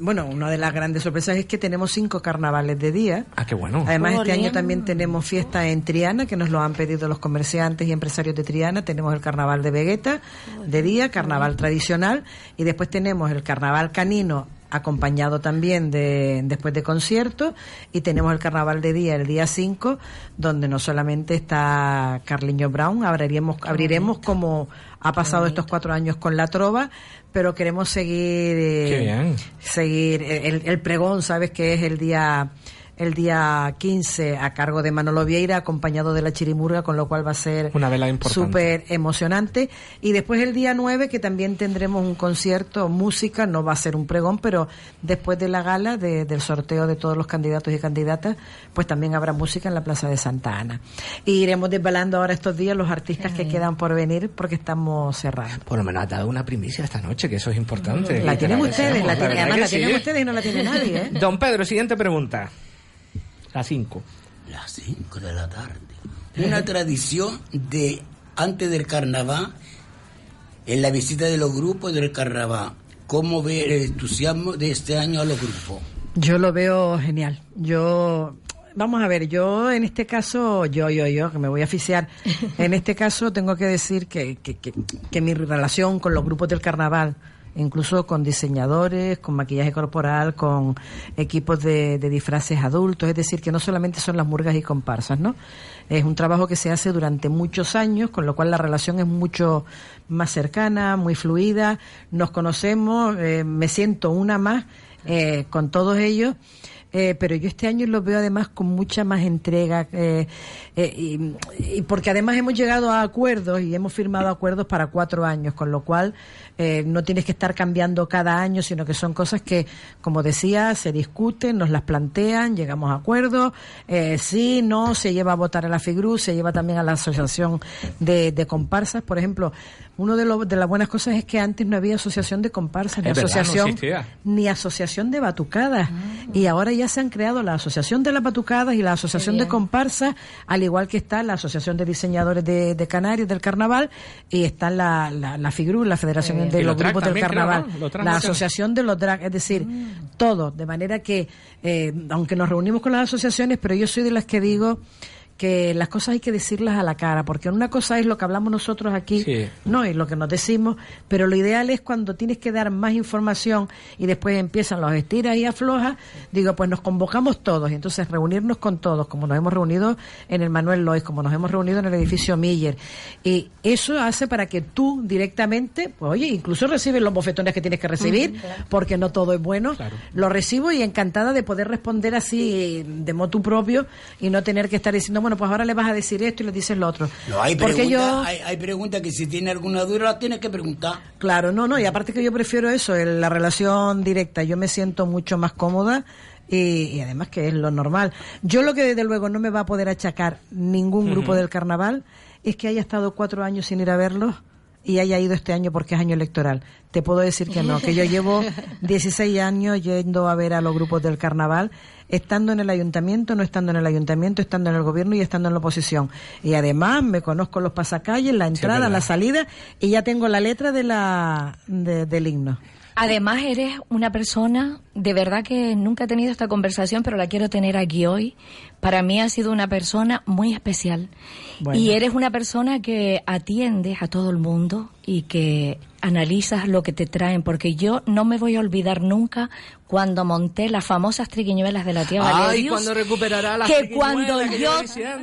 bueno, una de las grandes sorpresas es que tenemos cinco carnavales de día. Ah, qué bueno. Además, este año también tenemos fiesta en Triana, que nos lo han pedido los comerciantes y empresarios de Triana. Tenemos el carnaval de Vegeta de día, carnaval tradicional, y después tenemos el carnaval canino acompañado también de después de conciertos y tenemos el carnaval de día el día 5 donde no solamente está Carliño Brown abriremos abriremos como ha pasado estos cuatro años con la trova pero queremos seguir eh, Qué bien. seguir el, el pregón sabes que es el día el día 15 a cargo de Manolo Vieira, acompañado de la Chirimurga, con lo cual va a ser Una vela importante. súper emocionante. Y después el día 9, que también tendremos un concierto, música, no va a ser un pregón, pero después de la gala, de- del sorteo de todos los candidatos y candidatas, pues también habrá música en la Plaza de Santa Ana. Y iremos desvelando ahora estos días los artistas que quedan por venir porque estamos cerrando. Por lo menos ha dado una primicia esta noche, que eso es importante. La tienen ustedes, la la tienen, además la tienen ustedes y no la tiene nadie, ¿eh? Don Pedro, siguiente pregunta. La 5. Las 5 de la tarde. Una tradición de antes del carnaval, en la visita de los grupos del carnaval. ¿Cómo ve el entusiasmo de este año a los grupos? Yo lo veo genial. Yo, vamos a ver, yo en este caso, yo, yo, yo, que me voy a aficiar, en este caso tengo que decir que, que, que, que mi relación con los grupos del carnaval, incluso con diseñadores, con maquillaje corporal, con equipos de, disfraces adultos, es decir, que no solamente son las murgas y comparsas, ¿no? Es un trabajo que se hace durante muchos años, con lo cual la relación es mucho más cercana, muy fluida, nos conocemos, eh, me siento una más eh, con todos ellos. Eh, pero yo este año lo veo además con mucha más entrega y porque además hemos llegado a acuerdos y hemos firmado acuerdos para cuatro años, con lo cual eh, no tienes que estar cambiando cada año, sino que son cosas que, como decía, se discuten, nos las plantean, llegamos a acuerdos, eh, sí, no, se lleva a votar a la FIGRU, se lleva también a la Asociación de, de Comparsas, por ejemplo, uno de, lo- de las buenas cosas es que antes no había asociación de comparsas, ni Es verdad, no asociación ni asociación de batucadas. Y ahora ya se han creado la asociación de las batucadas y la asociación de comparsas, al igual que está la asociación de diseñadores de, de Canarias del carnaval y está la, la, la FIGRU, la Federación. De los grupos del creo, carnaval, la asociación de los drag, es decir, todo, de manera que, eh, aunque nos reunimos con las asociaciones, pero yo soy de las que digo que las cosas hay que decirlas a la cara, porque una cosa es lo que hablamos nosotros aquí, Sí. no, y lo que nos decimos, pero lo ideal es cuando tienes que dar más información y después empiezan los estiras y aflojas, digo, pues nos convocamos todos y entonces reunirnos con todos, como nos hemos reunido en el Manuel Lois, como nos hemos reunido en el edificio Miller. Y eso hace para que tú directamente, pues oye, incluso recibes los bofetones que tienes que recibir, porque no todo es bueno, lo recibo y encantada de poder responder así de motu propio y no tener que estar diciendo, bueno, pues ahora le vas a decir esto y le dices lo otro. No, hay preguntas yo... hay, hay preguntas que si tiene alguna duda la tienes que preguntar. Claro, no, no, y aparte que yo prefiero eso, el- la relación directa, yo me siento mucho más cómoda y, y además que es lo normal. Yo lo que desde luego no me va a poder achacar ningún grupo del carnaval es que haya estado cuatro años sin ir a verlos y haya ido este año porque es año electoral. Te puedo decir que no, que yo llevo 16 años yendo a ver a los grupos del carnaval, estando en el ayuntamiento, no estando en el ayuntamiento, estando en el gobierno y estando en la oposición. Y además me conozco los pasacalles, la entrada, la salida y ya tengo la letra de la de- del himno. Además, eres una persona, de verdad que nunca he tenido esta conversación, pero la quiero tener aquí hoy. Para mí ha sido una persona muy especial. Bueno. Y eres una persona que atiendes a todo el mundo y que analizas lo que te traen, porque yo no me voy a olvidar nunca cuando monté las famosas triquiñuelas de la tía Ay, Valerius, cuando recuperará las que cuando que yo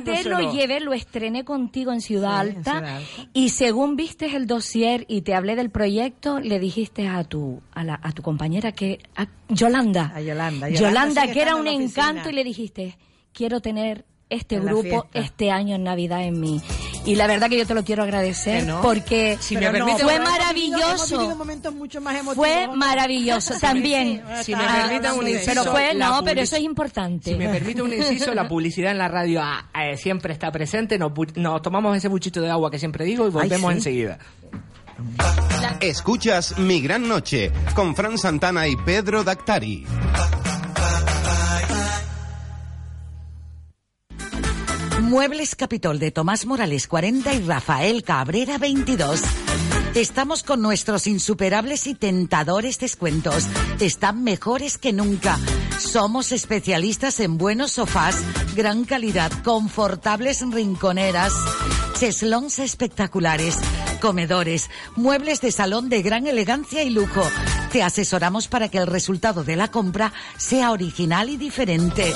te lo llevé, lo estrené contigo en Ciudad Sí, en Alta, Ciudad Alta. y según viste el dossier y te hablé del proyecto, le dijiste a tu a, la, a tu compañera que a Yolanda, A Yolanda. Yolanda, Yolanda que era un encanto y le dijiste, quiero tener este En grupo este año en Navidad en mí. Y la verdad que yo te lo quiero agradecer no. porque Si me no, fue vivido- maravilloso. momentos mucho más emotivos. Fue maravilloso también. Si me permiten un inciso, pero fue, no, pero eso es importante. Si me permite un inciso, la publicidad en la radio ah, eh, siempre está presente. Nos, tomamos ese buchito de agua que siempre digo y volvemos sí. enseguida. Escuchas Mi Gran Noche con Fran Santana y Pedro Dactari. Muebles Capitol de Tomás Morales 40 y Rafael Cabrera 22. Estamos con nuestros insuperables y tentadores descuentos. Están mejores que nunca. Somos especialistas en buenos sofás, gran calidad, confortables rinconeras, cheslons espectaculares, comedores, muebles de salón de gran elegancia y lujo. Te asesoramos para que el resultado de la compra sea original y diferente.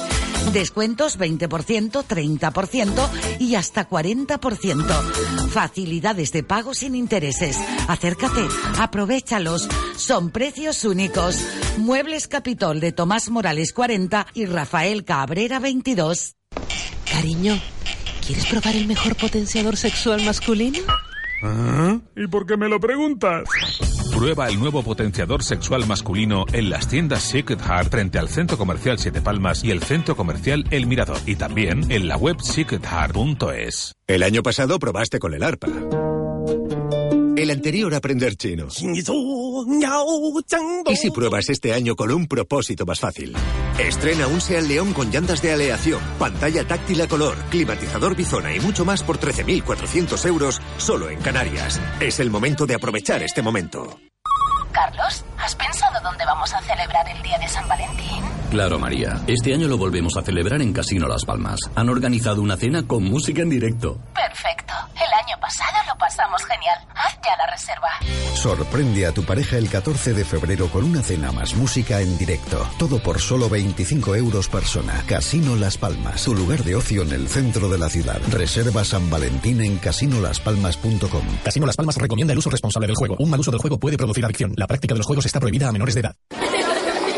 Descuentos 20%, 30% y hasta 40%. Facilidades de pago sin intereses. Acércate, aprovechalos. Son precios únicos. Muebles Capitol de Tomás Morales 40 y Rafael Cabrera 22. Cariño, ¿quieres probar el mejor potenciador sexual masculino? ¿Ah? ¿Y por qué me lo preguntas? Prueba el nuevo potenciador sexual masculino en las tiendas Secret Heart frente al Centro Comercial Siete Palmas y el Centro Comercial El Mirador. Y también en la web secretheart.es. El año pasado probaste con el arpa. El anterior aprender chino. ¿Y si pruebas este año con un propósito más fácil? Estrena un Seat León con llantas de aleación, pantalla táctil a color, climatizador bizona y mucho más por 13.400 euros solo en Canarias. Es el momento de aprovechar este momento. Carlos, ¿has pensado dónde vamos a celebrar el Día de San Valentín? Claro, María. Este año lo volvemos a celebrar en Casino Las Palmas. Han organizado una cena con música en directo. Año pasado lo pasamos genial. Haz ya la reserva. Sorprende a tu pareja el 14 de febrero con una cena más música en directo. Todo por solo 25 euros persona. Casino Las Palmas, tu lugar de ocio en el centro de la ciudad. Reserva San Valentín en casinolaspalmas.com. Casino Las Palmas recomienda el uso responsable del juego. Un mal uso del juego puede producir adicción. La práctica de los juegos está prohibida a menores de edad.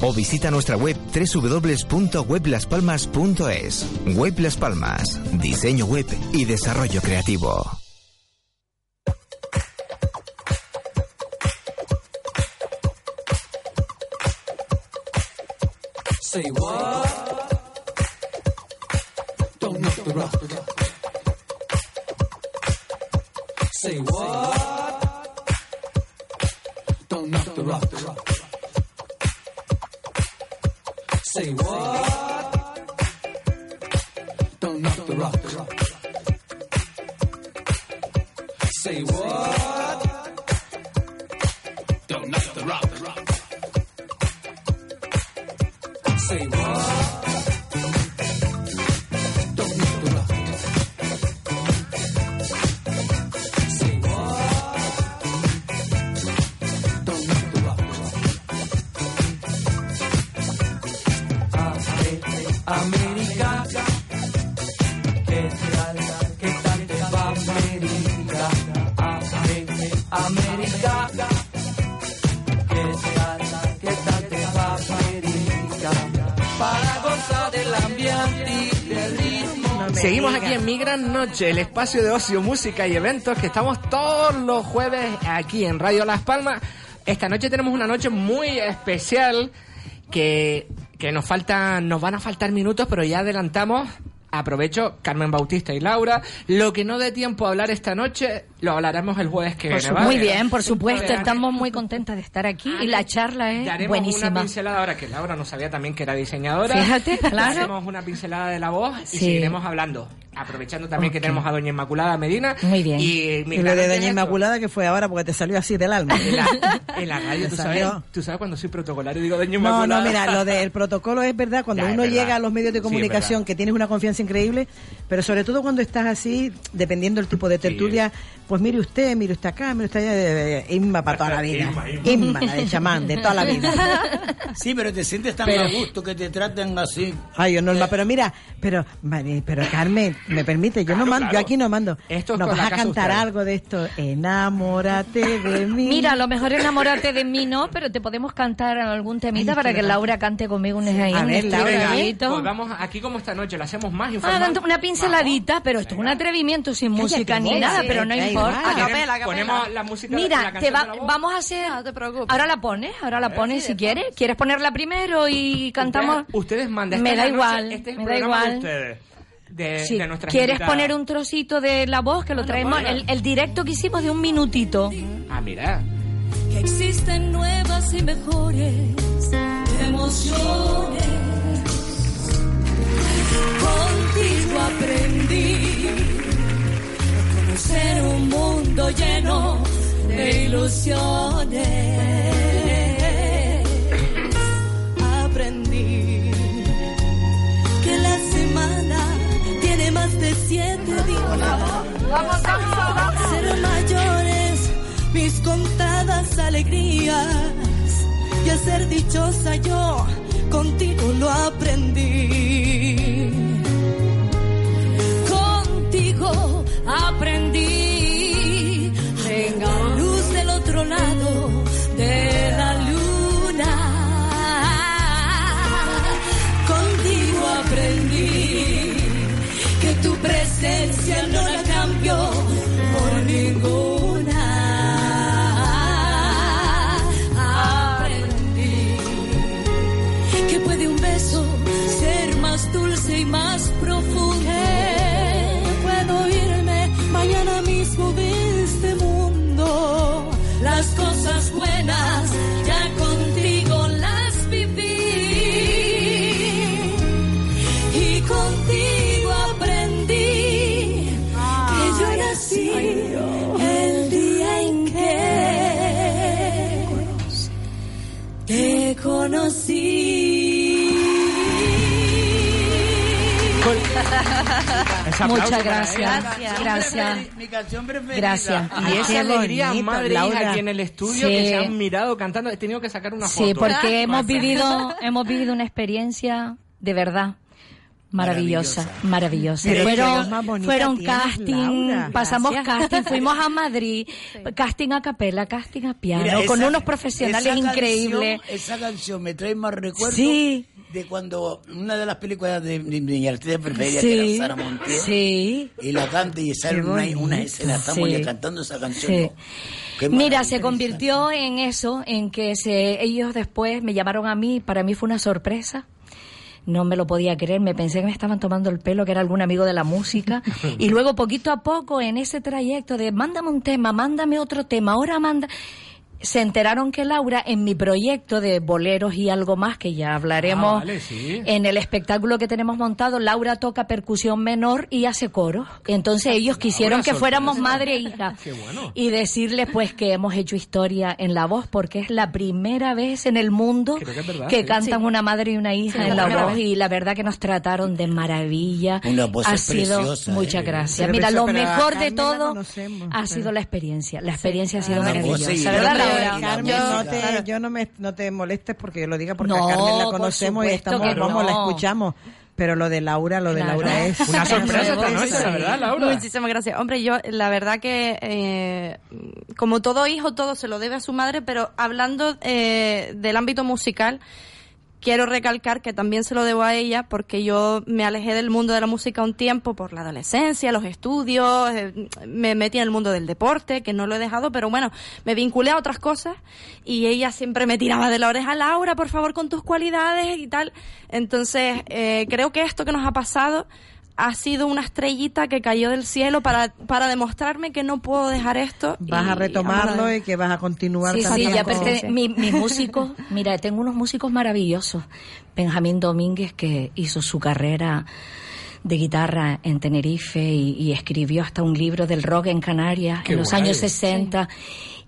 o visita nuestra web www.weblaspalmas.es. Web Las Palmas, diseño web y desarrollo creativo. Knock the rock. Say what? Noche, el espacio de ocio, música y eventos que estamos todos los jueves aquí en Radio Las Palmas. Esta noche tenemos una noche muy especial que, que nos faltan, nos van a faltar minutos, pero ya adelantamos. Aprovecho, Carmen Bautista y Laura. Lo que no dé tiempo a hablar esta noche, lo hablaremos el jueves que Por viene. ¿vale? muy bien, por supuesto. Estamos muy contentas de estar aquí y la charla es Daremos buenísima. una pincelada ahora que Laura no sabía también que era diseñadora. Fíjate, claro. Daremos una pincelada de la voz y Sí. seguiremos hablando. Aprovechando también que tenemos a Doña Inmaculada Medina. Muy bien. Y, mi Y lo de Doña. Inmaculada que fue ahora porque te salió así del alma. En la, en la radio, ¿tú sabes, tú sabes cuando soy protocolario digo Doña No, Inmaculada. no, mira, lo del protocolo es verdad, cuando Ya, uno verdad. llega a los medios de comunicación que tienes una confianza increíble, pero sobre todo cuando estás así, dependiendo del tipo de tertulia, pues mire usted, mire usted acá, mire usted allá, eh, eh, Inma para toda la vida. Inma, Inma, Inma. la de chamán, de toda la vida. Sí, pero te sientes tan Pero- a gusto que te traten así. Ay, yo Norma, pero mira, pero, vale, pero Carmen, me permite, yo no mando, yo aquí no mando. Esto es Nos vas la a cantar usted. algo de esto, enamórate de mí. Mira, a lo mejor enamórate de mí no, pero te podemos cantar algún temita Ay, para que. Laura cante conmigo un ahí, A un Laura. Pues vamos aquí como esta noche, lo hacemos más Ah, una pinceladita, pero esto es un atrevimiento sin música ni nada, sí, pero no importa. A capela, a capela. Ponemos la música- la Mira, canción te va- de la vamos a hacer. No te preocupes. Ahora la pones, ahora la pones si quieres. ¿Quieres ponerla primero y cantamos? Ustedes, ustedes mandan. Me da la igual, este es el me da programa de igual. De, Sí. de nuestras ¿Quieres invitadas. poner un trocito de la voz que lo traemos? el directo que hicimos de un minutito. Ah, mira. que existen nuevas y mejores emociones. Contigo aprendí a conocer un mundo lleno de ilusiones. Tiene más de siete días. Ser mayores mis contadas alegrías y a ser dichosa yo contigo lo aprendí. Tu nací el día en que te conocí. Muchas gracias. ella. Gracias. Mi canción preferida. Gracias. Y esa Qué alegría bonito, madre e hija Laura. aquí en el estudio Sí. que se han mirado cantando. He tenido que sacar una foto. Sí, porque ¿eh? hemos Gracias. vivido, hemos vivido una experiencia de verdad maravillosa, maravillosa. Pero Fueron, fueron casting, Laura. pasamos Gracias. casting, fuimos a Madrid, casting a capela, casting a piano, Mira, con esa- unos profesionales esa increíbles. canción- esa canción me trae más recuerdos Sí. de cuando una de las películas de, de, de mi artista preferida, Sí. que era Sara Montiel, Sí. y la canta y sale una, una escena, estamos ya cantando esa canción. Mira, se convirtió en eso, en que se, ellos después me llamaron a mí, para mí fue una sorpresa. No me lo podía creer, me pensé que me estaban tomando el pelo, que era algún amigo de la música. Y luego, poquito a poco, en ese trayecto de mándame un tema, mándame otro tema, ahora manda. Se enteraron que Laura, en mi proyecto de boleros y algo más, que ya hablaremos Ah, vale, sí. en el espectáculo que tenemos montado, Laura toca percusión menor y hace coro. Entonces ellos quisieron que fuéramos madre e hija Qué bueno. y decirle pues que hemos hecho historia en la voz porque es la primera vez en el mundo Creo que es verdad, que sí. cantan Sí. una madre y una hija Sí, en la voz y la verdad que nos trataron de maravilla. Una voz ha sido preciosa, muchas ¿eh? gracias. Mira, lo mejor de todo ha sido la experiencia. La experiencia ha sido La voz, maravillosa. ¿Verdad, Carmen, Yo- no te, yo no me no te molestes porque yo lo diga porque No, a Carmen la conocemos y estamos, que vamos, la escuchamos. Pero lo de Laura, lo de Claro. Laura es Una sorpresa esta noche, sí. la verdad, Laura. Muchísimas gracias. Hombre, yo la verdad que eh, como todo hijo, todo se lo debe a su madre, pero hablando eh, del ámbito musical, quiero recalcar que también se lo debo a ella porque yo me alejé del mundo de la música un tiempo por la adolescencia, los estudios, eh, me metí en el mundo del deporte, que no lo he dejado, pero bueno, me vinculé a otras cosas y ella siempre me tiraba de la oreja, Laura, por favor, con tus cualidades y tal. Entonces, eh, creo que esto que nos ha pasado ha sido una estrellita que cayó del cielo para, para demostrarme que no puedo dejar esto. vas y- a retomarlo y que vas a continuar Sí, sí, ya pertene- mi- mis músicos, mira, tengo unos músicos maravillosos. Benjamín Domínguez, que hizo su carrera de guitarra en Tenerife y, y escribió hasta un libro del rock en Canarias Qué en los guay. años 60.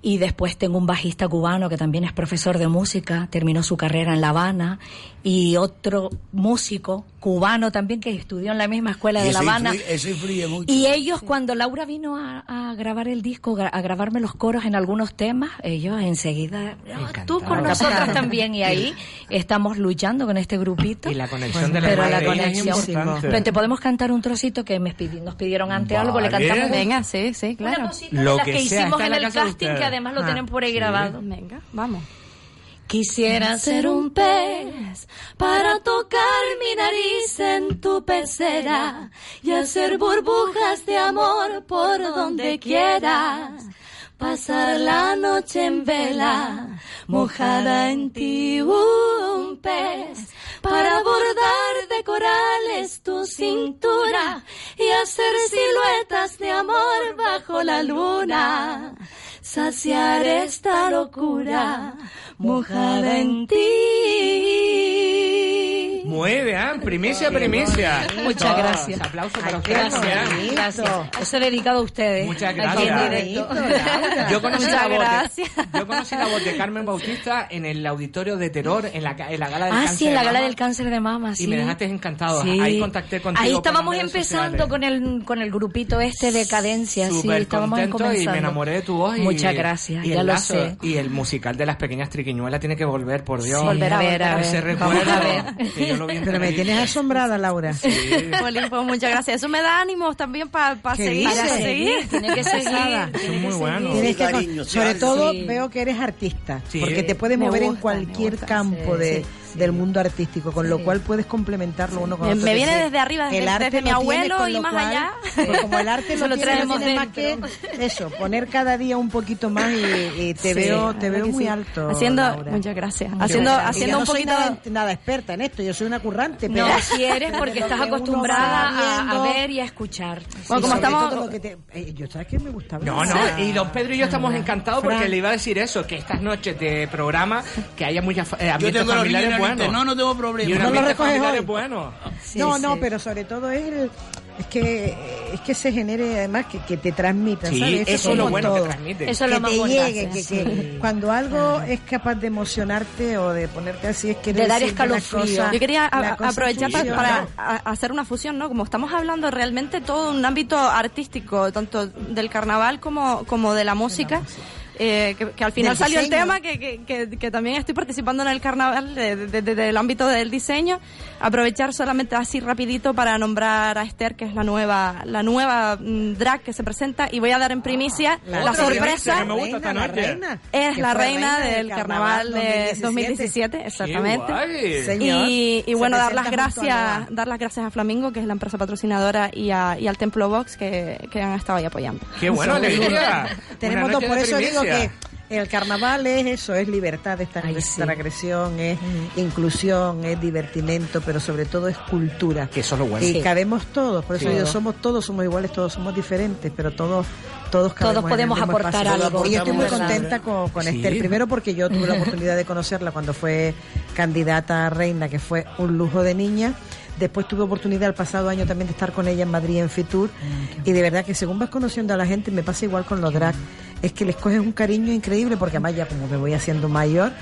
Y después tengo un bajista cubano que también es profesor de música, terminó su carrera en La Habana. Y otro músico cubano también que estudió en la misma escuela de La Habana. influye- eso influye mucho. Y ellos, cuando Laura vino a, a grabar el disco, a grabarme los coros en algunos temas, ellos enseguida, "Ah, tú con nosotras también, y ahí estamos luchando con este grupito. Y la conexión de la Pero la es conexión. Pero te podemos cantar un trocito que me pidi- nos pidieron antes algo, le Vale. cantamos. Venga, sí, sí, claro. Lo de las que que, sea, hicimos en el casting, que además lo Ah, tienen por ahí sí. grabado. Venga, vamos. Quisiera ser un pez para tocar mi nariz en tu pecera y hacer burbujas de amor por donde quieras. Pasar la noche en vela, mojada en ti un pez, para bordar de corales tu cintura y hacer siluetas de amor bajo la luna. Saciar esta locura mojada en ti. Bien, primicia, primicia. Muchas Todos, gracias. Aplauso para Ay, ustedes. bonito. Gracias. Eso he dedicado a ustedes. Muchas Aquí gracias. Yo conocí, Muchas la voz gracias. de, yo conocí la voz de Carmen Bautista en el auditorio de terror, en la, en la gala del Ah, cáncer sí, en la de gala mama. del cáncer de mama, sí. Y me dejaste encantado. Sí. Ahí contacté contigo. Ahí estábamos empezando sociales. con el, con el grupito este de cadencia, sí, estábamos contento comenzando. y me enamoré de tu voz. Y, Muchas gracias, y ya el lo lazo- sé. Y el musical de las pequeñas triquiñuelas tiene que volver, por Dios. Sí, Volverá, a ver, a Ese ver. recuerdo Vamos a ver. que yo lo vi en Pero me tienes asombrada, Laura. Jolín, pues muchas gracias. Eso me da ánimos también para ¿Qué seguir. Para seguir. Tiene que seguir. Tiene que muy bueno. seguir. Tienes Sí, que cariño, sí, sobre sí. todo Sí. veo que eres artista, Sí. porque te puedes Me mover en gusta, cualquier me gusta, campo sí, de, sí, sí. Del mundo artístico, con lo Sí. cual puedes complementarlo uno con Me- otro. me viene desde arriba, desde- el arte desde mi abuelo y más cual, allá. pues como el arte Eso lo, lo traemos tienes más que eso, poner cada día un poquito más y, y te Sí, veo te veo muy sí. alto. Haciendo, Laura. muchas gracias. Haciendo, gracias. Haciendo yo un no soy poquito. nada, nada experta en esto, yo soy una currante, pero No, si eres porque estás acostumbrada a, ver y a escuchar. Bueno, como estamos- que te- eh, yo sabes que me gustaba. No, no, y don Pedro y yo estamos encantados porque le iba a decir eso, que estas noches de programa, que haya muchas eh, Yo ambientes tengo los niños familiares No, no tengo Y un problema. No lo recoges familiar hoy. es bueno. no, Sí, no, pero sobre todo es el, es que es que se genere además que, que te transmita, Sí, ¿sabes? eso es lo bueno que transmite. Eso es que lo más te llegue, que, que cuando algo es capaz de emocionarte o de ponerte así es que De dar una escalofrío. cosa- Yo quería a- aprovechar funciona. para hacer una fusión, ¿no? Como estamos hablando realmente todo un ámbito artístico, tanto del carnaval como, como de la música. Eh, que, que al final salió el tema, que, que, que, que también estoy participando en el carnaval de- de- de- del ámbito del diseño. Aprovechar solamente así rapidito para nombrar a Esther, que es la nueva la nueva mm, drag que se presenta, y voy a dar en primicia la, Otra primicia sorpresa. que me gusta esta la reina, Es la reina del carnaval de 2017, exactamente. Y, y bueno, dar las gracias, dar las gracias a Flamingo, que es la empresa patrocinadora, y, a- y al Templo Box que, que han estado ahí apoyando. Qué bueno, alegría. Tenemos dos, por eso digo. Que el carnaval es eso, es libertad, es Ay, sí. transgresión, es inclusión, es divertimento, pero sobre todo es cultura. Que eso es lo bueno. Y Sí. cabemos todos, por eso Sí. somos todos, somos iguales, todos somos diferentes, pero todos todos, cabemos Todos podemos aportar espacio. algo. Y yo estoy muy contenta con, con. Esther, primero porque yo tuve la oportunidad de conocerla cuando fue candidata a reina, que fue un lujo de niña. Después tuve oportunidad el pasado año también de estar con ella en Madrid en Fitur. y de verdad que según vas conociendo a la gente, me pasa igual con los drag, es que les coges un cariño increíble porque además ya como me voy haciendo mayor,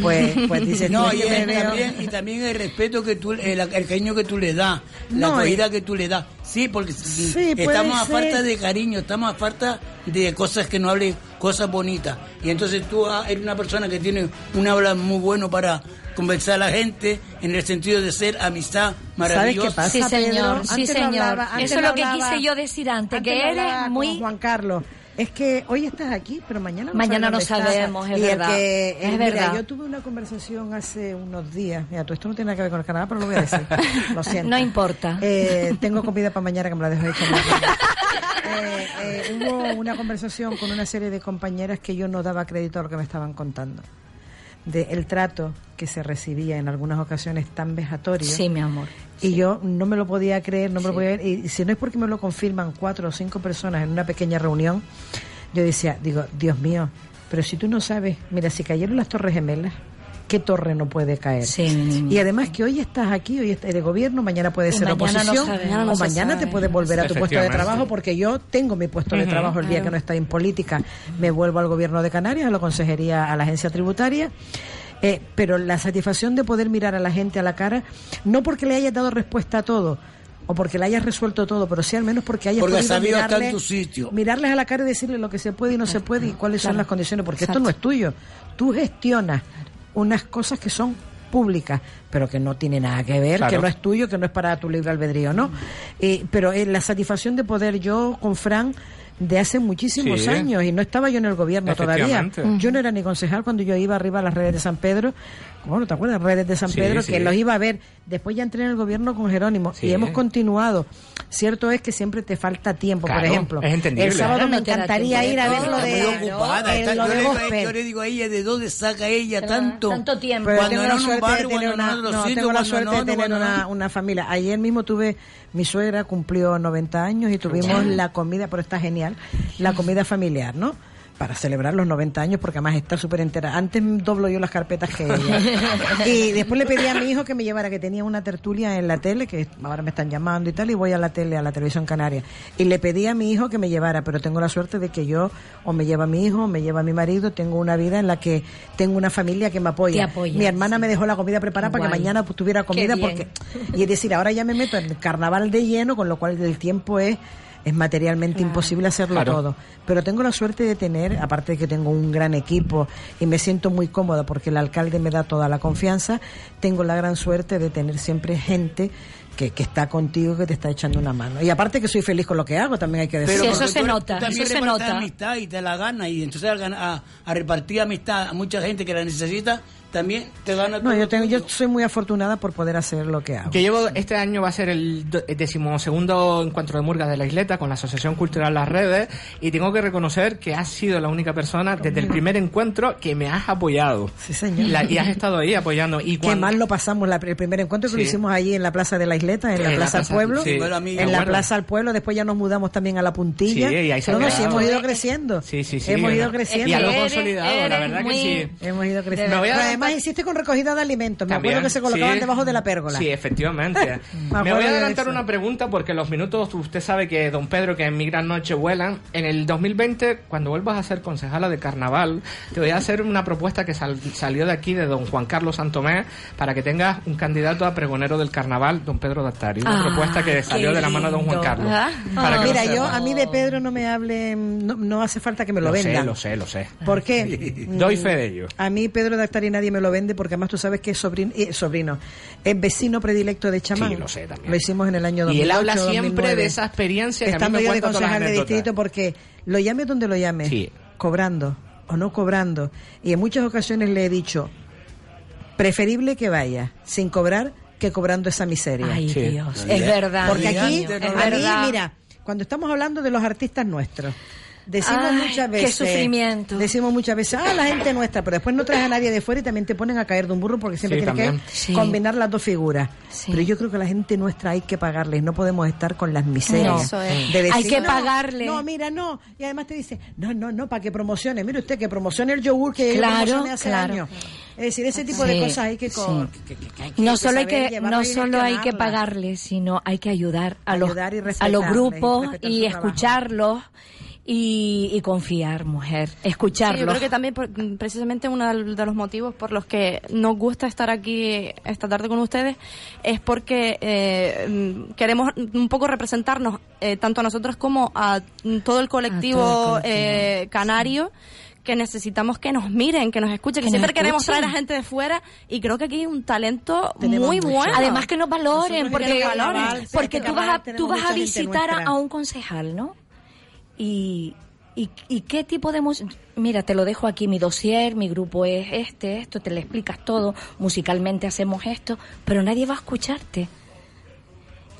pues, pues dices, No, "Tú y, es que me el- veo". también, y también el respeto que tú, el, el cariño que tú le das, la acogida que tú le das. Sí, porque Sí, estamos a ser. falta de cariño, estamos a falta de cosas que no hablen cosas bonitas. Y entonces tú eres una persona que tiene un habla muy bueno para conversar a la gente en el sentido de ser amistad ¿Sabes maravillosa. qué pasa, Sí, señor, Pedro? sí, señor. hablaba- Eso es lo que hablaba- quise yo decir antes, antes que eres muy... Juan Carlos. Es que hoy estás aquí, pero mañana no Mañana no sabemos, es y el verdad. que- Es mira, verdad. yo tuve una conversación hace unos días. Mira, tú esto no tiene nada que ver con el Canadá, pero lo voy a decir. Lo siento. No importa. Eh, tengo comida para mañana que me la dejo hecha. Eh, eh, hubo una conversación con una serie de compañeras que yo no daba crédito a lo que me estaban contando. De el trato que se recibía en algunas ocasiones tan vejatorio. Sí, mi amor. Y yo no me lo podía creer, no me lo podía ver. Y si no es porque me lo confirman cuatro o cinco personas en una pequeña reunión, yo decía, digo, Dios mío, pero si tú no sabes, mira, si cayeron las Torres Gemelas, ¿qué torre no puede caer? Sí. Y además que hoy estás aquí, hoy estás de gobierno, mañana puedes Y ser mañana no oposición, sabe, mañana no o mañana sabe. te puedes volver a tu puesto de trabajo, porque yo tengo mi puesto de trabajo el día Claro. que no estoy en política. Me vuelvo al gobierno de Canarias, a la consejería, a la agencia tributaria. Eh, pero la satisfacción de poder mirar a la gente a la cara, no porque le hayas dado respuesta a todo, o porque le hayas resuelto todo, pero sí al menos porque hayas Porque podido estar en mirarle- tu sitio. mirarles a la cara y decirles lo que se puede y no se puede y cuáles son las condiciones, porque Exacto. esto no es tuyo. Tú gestionas unas cosas que son públicas, pero que no tiene nada que ver, Claro. que no es tuyo, que no es para tu libre albedrío, ¿no? Eh, pero eh, la satisfacción de poder yo con Fran de hace muchísimos Sí. años y no estaba yo en el gobierno todavía. Yo no era ni concejal cuando yo iba arriba a las redes de San Pedro. Bueno, ¿te acuerdas? Redes de San Sí, Pedro, sí. que los iba a ver. Después ya entré en el gobierno con Jerónimo Sí. y hemos continuado. Cierto es que siempre te falta tiempo, Claro, por ejemplo. es entendible. El sábado me encantaría ir a ver lo de, ocupada, el- está- lo yo, de le, yo le digo a ella de dónde saca ella tanto. Tanto tiempo. Cuando tengo no la en un barrio, de tener cuando no una, no, sitio, tengo la suerte no, de tener una, no. una familia. Ayer mismo tuve, mi suegra cumplió 90 años y tuvimos la comida, pero está genial, la comida familiar, ¿no? Para celebrar los 90 años, porque además está súper entera. Antes doblo yo las carpetas que ella. y después le pedí a mi hijo que me llevara, que tenía una tertulia en la tele, que ahora me están llamando y tal, y voy a la tele, a la televisión canaria. Y le pedí a mi hijo que me llevara, pero tengo la suerte de que yo, o me lleva mi hijo, o me lleva mi marido, tengo una vida en la que tengo una familia que me apoya. Mi hermana me dejó la comida preparada para que mañana pues, tuviera comida, porque. Y es decir, ahora ya me meto en el carnaval de lleno, con lo cual el tiempo es es materialmente imposible hacerlo Claro. todo. Pero tengo la suerte de tener, aparte de que tengo un gran equipo y me siento muy cómoda porque el alcalde me da toda la confianza, tengo la gran suerte de tener siempre gente que, que está contigo, que te está echando una mano. Y aparte que soy feliz con lo que hago, también hay que decirlo. porque tú- tú también repartes amistad y te la gana y entonces a repartir amistad a mucha gente que la necesita también te gana No, todo yo, tengo, yo soy muy afortunada por poder hacer lo que hago. Yo llevo, este año va a ser el el decimosegundo encuentro de murgas de la isleta con la Asociación Cultural Las Redes y tengo que reconocer que has sido la única persona desde el primer encuentro que me has apoyado. Sí, señor. La- y has estado ahí apoyando. Y Qué cuando- mal lo pasamos la- el primer encuentro que lo Sí. hicimos allí en la Plaza de la Isleta, en la En la Plaza del plaza, Pueblo, sí. Bueno, a mí en la acuerdo. Plaza del Pueblo, después ya nos mudamos también a la Puntilla. Sí, y ahí se no, no, sí, hemos ido creciendo. Sí, sí, sí. Hemos ido ¿no? creciendo. Y algo Eres- consolidado, la verdad muy- que sí. Hemos ido creciendo. Además hiciste con recogida de alimentos. Me También, acuerdo que se colocaban sí. debajo de la pérgola. Sí, efectivamente. Me voy a de adelantar una pregunta porque los minutos, usted sabe que don Pedro, que en mi gran noche vuelan. En el 2020, cuando vuelvas a ser concejala de carnaval, te voy a hacer una propuesta que sal- salió de aquí, de don Juan Carlos Santomé, para que tengas un candidato a pregonero del carnaval, don Pedro Dattari. Una Ah, propuesta que salió de la mano de don Juan. Carlos. Ah. Para que lo Mira, yo a mí de Pedro no me hable, no, no hace falta que me lo, Lo sé, vendan. lo sé, lo sé. ¿Por qué? Doy fe de ello. A mí Pedro Dactari nadie me lo vende porque además tú sabes que es sobrino, eh, sobrino es vecino predilecto de Chamán. Sí, lo sé también. Lo hicimos en el año 2008, Y él habla siempre 2009. de esa experiencia que a mí Estando me yo de concejal de distrito porque lo llame donde lo llame, Sí. cobrando o no cobrando. Y en muchas ocasiones le he dicho, preferible que vaya sin cobrar que cobrando esa miseria. Ay, Sí. Dios, es verdad, Porque aquí, es a verdad. mí, mira, cuando estamos hablando de los artistas nuestros, decimos Ay, muchas qué veces, sufrimiento. decimos muchas veces, ah, la gente nuestra, pero después no traes a nadie de fuera y también te ponen a caer de un burro porque siempre Sí, tienes también. que Sí. combinar las dos figuras. Pero yo creo que a la gente nuestra hay que pagarles, no podemos estar con las miserias. No. Eso es. de decir, Hay que "No, pagarle". No, mira, no. Y además te dice, no, no, no, para que promocione. Mire usted, que promocione el yogur que yo Claro, hace claro. años. Es decir, ese tipo de cosas hay que... co- sí. que- que- que hay que- No que solo hay saber que no solo hay que pagarles, sino hay que ayudar a los Ayudar a los grupos y trabajo. Y, y confiar, mujer, Sí, yo creo que también por- mm, precisamente uno de los motivos por los que nos gusta estar aquí esta tarde con ustedes es porque eh, mm, queremos un poco representarnos eh, tanto a nosotros como a mm, todo el colectivo, todo el colectivo, eh, canario que necesitamos que nos miren, que nos escuchen, que, siempre queremos escuchen. traer a gente de fuera y creo que aquí hay un talento Tenemos muy mucho. bueno. Además que nos valoren, porque, que nos valoren. porque tú vas a, tú vas a visitar a un concejal, ¿no? Y, y, y qué tipo de música... Mira, te lo dejo aquí, mi dossier, mi grupo es este, esto, te lo explicas todo, musicalmente hacemos esto, pero nadie va a escucharte.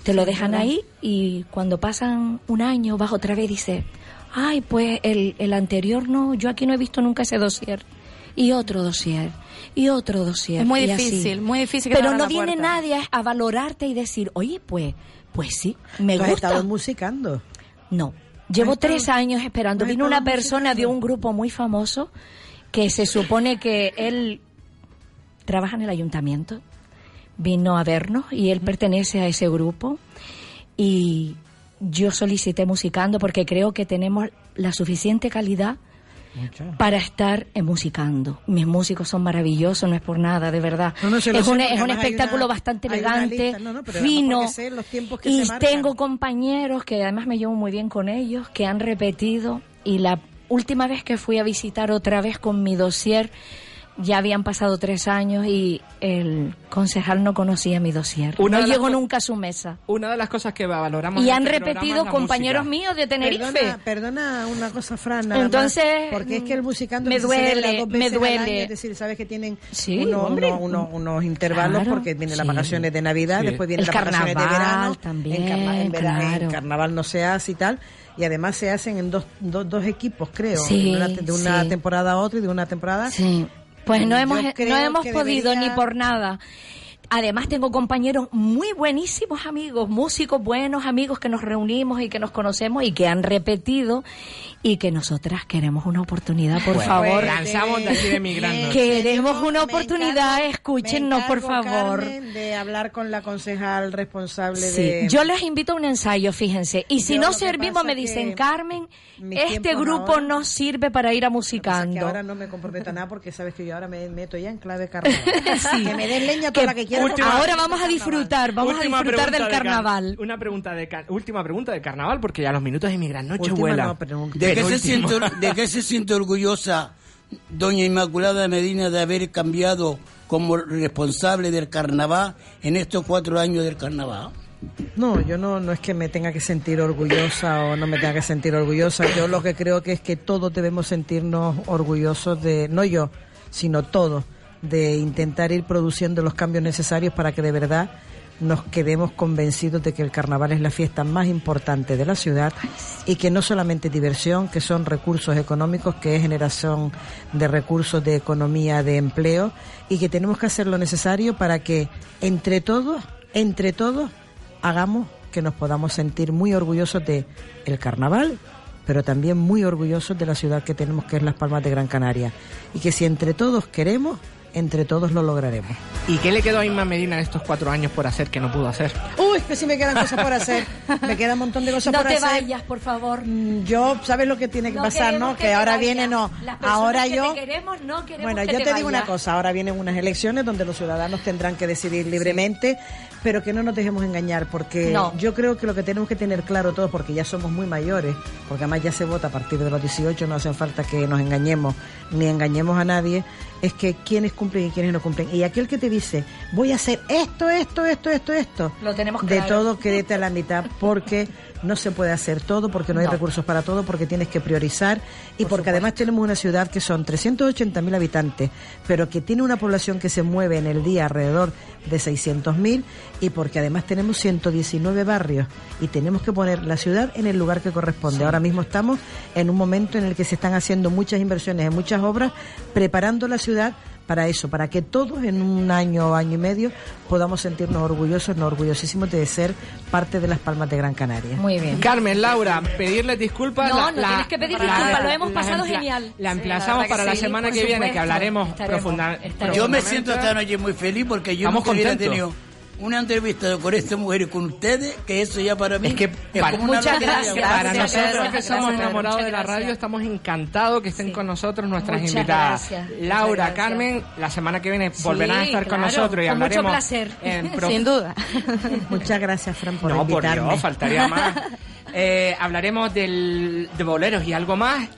Te lo dejan ahí y cuando pasan un año vas otra vez y dices, ay, pues el, el anterior no, yo aquí no he visto nunca ese dossier. Y otro dossier, y otro dossier. Es muy y así. difícil, muy difícil que te Pero no viene puerta. nadie a, a valorarte y decir, oye, pues, pues sí, me ¿Tú has gusta. estado musicando? No. Llevo ¿Has estado- tres años esperando. Vino una persona de un grupo muy famoso que se supone que él trabaja en el ayuntamiento. Vino a vernos y él pertenece a ese grupo. Y yo solicité musicando porque creo que tenemos la suficiente calidad para estar musicando. Mis músicos son maravillosos, no es por nada, de verdad. No, es un, es un espectáculo una- bastante elegante, no, fino. sé y tengo compañeros que además me llevo muy bien con ellos, que han repetido. Y la última vez que fui a visitar otra vez con mi dossier, ya habían pasado tres años y el concejal no conocía mi dossier. Una no llegó nunca a su mesa. Una de las cosas que valoramos Y en han este repetido compañeros música. míos de Tenerife. Perdona, perdona una cosa, Fran. nada Entonces, más, porque es que el musicando me duele, dos me veces al duele. año, es decir, sabes que tienen Sí, uno- uno- uno- unos intervalos Claro, porque vienen las vacaciones de Navidad, Sí. después vienen El las vacaciones de carnaval verano. también, en, carna- en verano- en claro. carnaval no se hace y tal. Y además se hacen en dos, dos, dos equipos, creo. Sí, una- de una sí. temporada a otra y de una temporada. Sí. Pues no hemos, no hemos podido debería- ni por nada. Además tengo compañeros muy buenísimos amigos, músicos buenos amigos que nos reunimos y que nos conocemos y que han repetido y que nosotras queremos una oportunidad, por favor. lanzamos de aquí de mi gran noche. Queremos una oportunidad, escúchenos, por encargo, favor. Carmen, de hablar con la concejal responsable Sí, de... yo les invito a un ensayo, fíjense. Y si Yo no que servimos, me que dicen, Carmen, este grupo ahora- no sirve para ir a que musicando. ahora no me comprometo a nada porque sabes que yo ahora me meto ya en clave. Sí. Que me den leña toda la que quieran. Última- ahora vamos a disfrutar, vamos a disfrutar del de car- carnaval. una pregunta de car- última pregunta de carnaval, porque ya los minutos de mi gran noche vuelan. no, ¿De qué, se siente, ¿De qué se siente orgullosa doña Inmaculada Medina de haber cambiado como responsable del carnaval en estos cuatro años del carnaval? No, yo no, no es que me tenga que sentir orgullosa o no me tenga que sentir orgullosa. Yo lo que creo que es que todos debemos sentirnos orgullosos de, no yo, sino todos, de intentar ir produciendo los cambios necesarios para que de verdad nos quedemos convencidos de que el carnaval es la fiesta más importante de la ciudad y que no solamente diversión, que son recursos económicos, que es generación de recursos de economía, de empleo y que tenemos que hacer lo necesario para que entre todos, entre todos, hagamos que nos podamos sentir muy orgullosos de el carnaval, pero también muy orgullosos de la ciudad que tenemos que es Las Palmas de Gran Canaria. Y que si entre todos queremos, entre todos lo lograremos. ¿Y qué le quedó a Inma Medina en estos cuatro años por hacer que no pudo hacer? Uy, que sí me quedan cosas por hacer. Me queda un montón de cosas No por te hacer. vayas, por favor. Mm, Yo, ¿sabes lo que tiene que No pasar, no? que Que, te ahora viene, no. Las personas Ahora que yo. te queremos, no queremos Bueno, que yo te te, digo una cosa, ahora vienen unas elecciones donde los ciudadanos tendrán que decidir libremente, pero que no nos dejemos engañar, porque No. yo creo que lo que tenemos que tener claro todos, porque ya somos muy mayores, porque además ya se vota a partir de los 18, no hace falta que nos engañemos ni engañemos a nadie, es que quiénes cumplen y quiénes no cumplen. Y aquel que te dice, voy a hacer esto, esto, esto, esto, esto, Lo tenemos de claro. todo quédate a la mitad, porque no se puede hacer todo, porque no hay recursos para todo, porque tienes que priorizar y porque además tenemos una ciudad que son 380.000 habitantes, pero que tiene una población que se mueve en el día alrededor de 600.000 y porque además tenemos 119 barrios y tenemos que poner la ciudad en el lugar que corresponde. Ahora mismo estamos en un momento en el que se están haciendo muchas inversiones en muchas obras, preparando la ciudad para eso, para que todos en un año o año y medio podamos sentirnos orgullosos, no orgullosísimos de ser parte de las Palmas de Gran Canaria. Muy bien. Carmen, Laura, pedirles disculpas. No, no tienes que pedir disculpas, lo hemos la pasado genial. La Sí, emplazamos la para la sí, semana que viene, que hablaremos Estaremos, profunda- estaremos. Yo me profundamente. siento esta noche muy feliz porque yo Estamos nunca hubiera contentos. tenido una entrevista con esta mujer y con ustedes, que eso ya para mí Es que para, como Muchas gracias. para Gracias, nosotros gracias, que somos gracias, enamorados de la radio gracias. estamos encantados que estén con nosotros nuestras Muchas invitadas. Laura, gracias. Carmen, la semana que viene volverán a estar con nosotros y con mucho hablaremos placer. en prof- Sin duda. Muchas gracias, Fran, por no, por invitarme. Dios, faltaría más. Eh, hablaremos del, de boleros y algo más.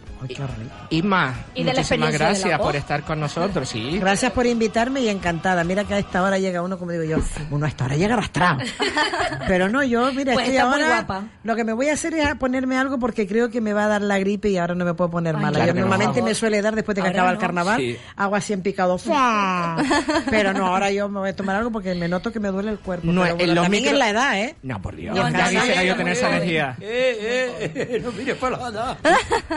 Isma, Y de la muchísimas experiencia de la gracias por estar con nosotros, sí. Gracias por invitarme y encantada. Mira que a esta hora llega uno, como digo yo, uno a esta hora llega arrastrado. Pero no, yo, mira, Pues estoy está muy ahora. guapa. Lo que me voy a hacer es a ponerme algo porque creo que me va a dar la gripe y ahora no me puedo poner Ay, mala. claro yo normalmente me suele dar después de que Ahora acaba el carnaval. Sí. Hago así en picado. ¡fua! Pero no, ahora yo me voy a tomar algo porque me noto que me duele el cuerpo. No, Pero en bueno, los también micro- es la edad, ¿eh? No, por Dios. No, ya no, yo tener esa energía. Eh, eh, eh, no mires para la nada.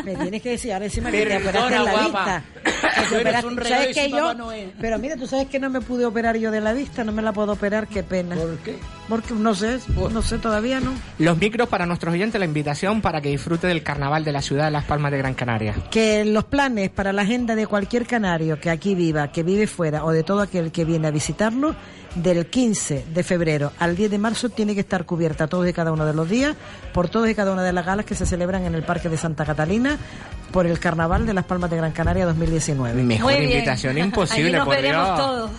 Me tienes que decir ahora encima que te operaste en la guapa. vista. Que te Tú eres operaste- un ¿Sabes que yo? Noel. Pero mira, tú sabes que no me pude operar yo de la vista, no me la puedo operar, qué pena. ¿Por qué? Porque no sé, no sé todavía, ¿no? Los micros para nuestros oyentes, la invitación para que disfrute del carnaval de la ciudad de Las Palmas de Gran Canaria. Que los planes para la agenda de cualquier canario que aquí viva, que vive fuera o de todo aquel que viene a visitarlo, del 15 de febrero al 10 de marzo tiene que estar cubierta todos y cada uno de los días por todos y cada una de las galas que se celebran en el Parque de Santa Catalina por el Carnaval de Las Palmas de Gran Canaria 2019. Mejor Muy bien. invitación imposible, Allí nos por Dios. todos.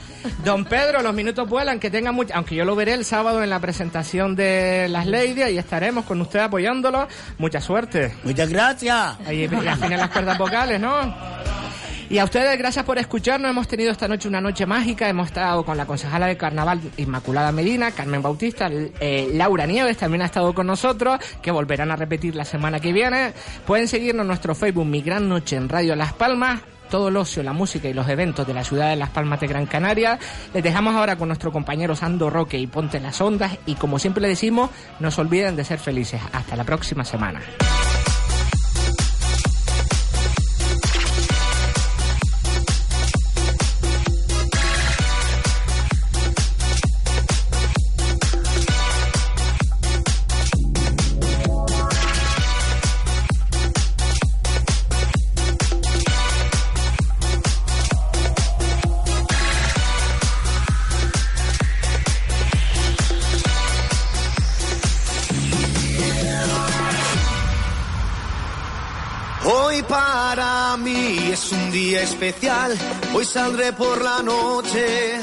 Don Pedro, los minutos vuelan, que tenga mucho, aunque yo lo veré el sábado en la presentación de las Ladies y estaremos con usted apoyándolo. Mucha suerte. Muchas gracias. Ahí afinan las cuerdas vocales, ¿no? Y a ustedes, gracias por escucharnos. Hemos tenido esta noche una noche mágica. Hemos estado con la concejala de carnaval Inmaculada Medina, Carmen Bautista, eh, Laura Nieves también ha estado con nosotros, que volverán a repetir la semana que viene. Pueden seguirnos en nuestro Facebook Mi Gran Noche en Radio Las Palmas. Todo el ocio, la música y los eventos de la ciudad de Las Palmas de Gran Canaria. Les dejamos ahora con nuestro compañero Sando Roque y Ponte las Ondas. Y como siempre le decimos, no se olviden de ser felices. Hasta la próxima semana. Hoy saldré por la noche.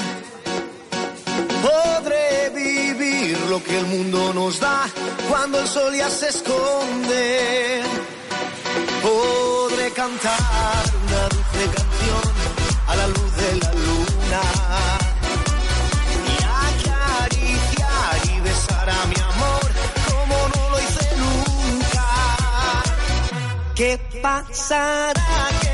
Podré vivir lo que el mundo nos da cuando el sol ya se esconde. Podré cantar una dulce canción a la luz de la luna. Y acariciar y besar a mi amor como no lo hice nunca. ¿Qué pasará? ¿Qué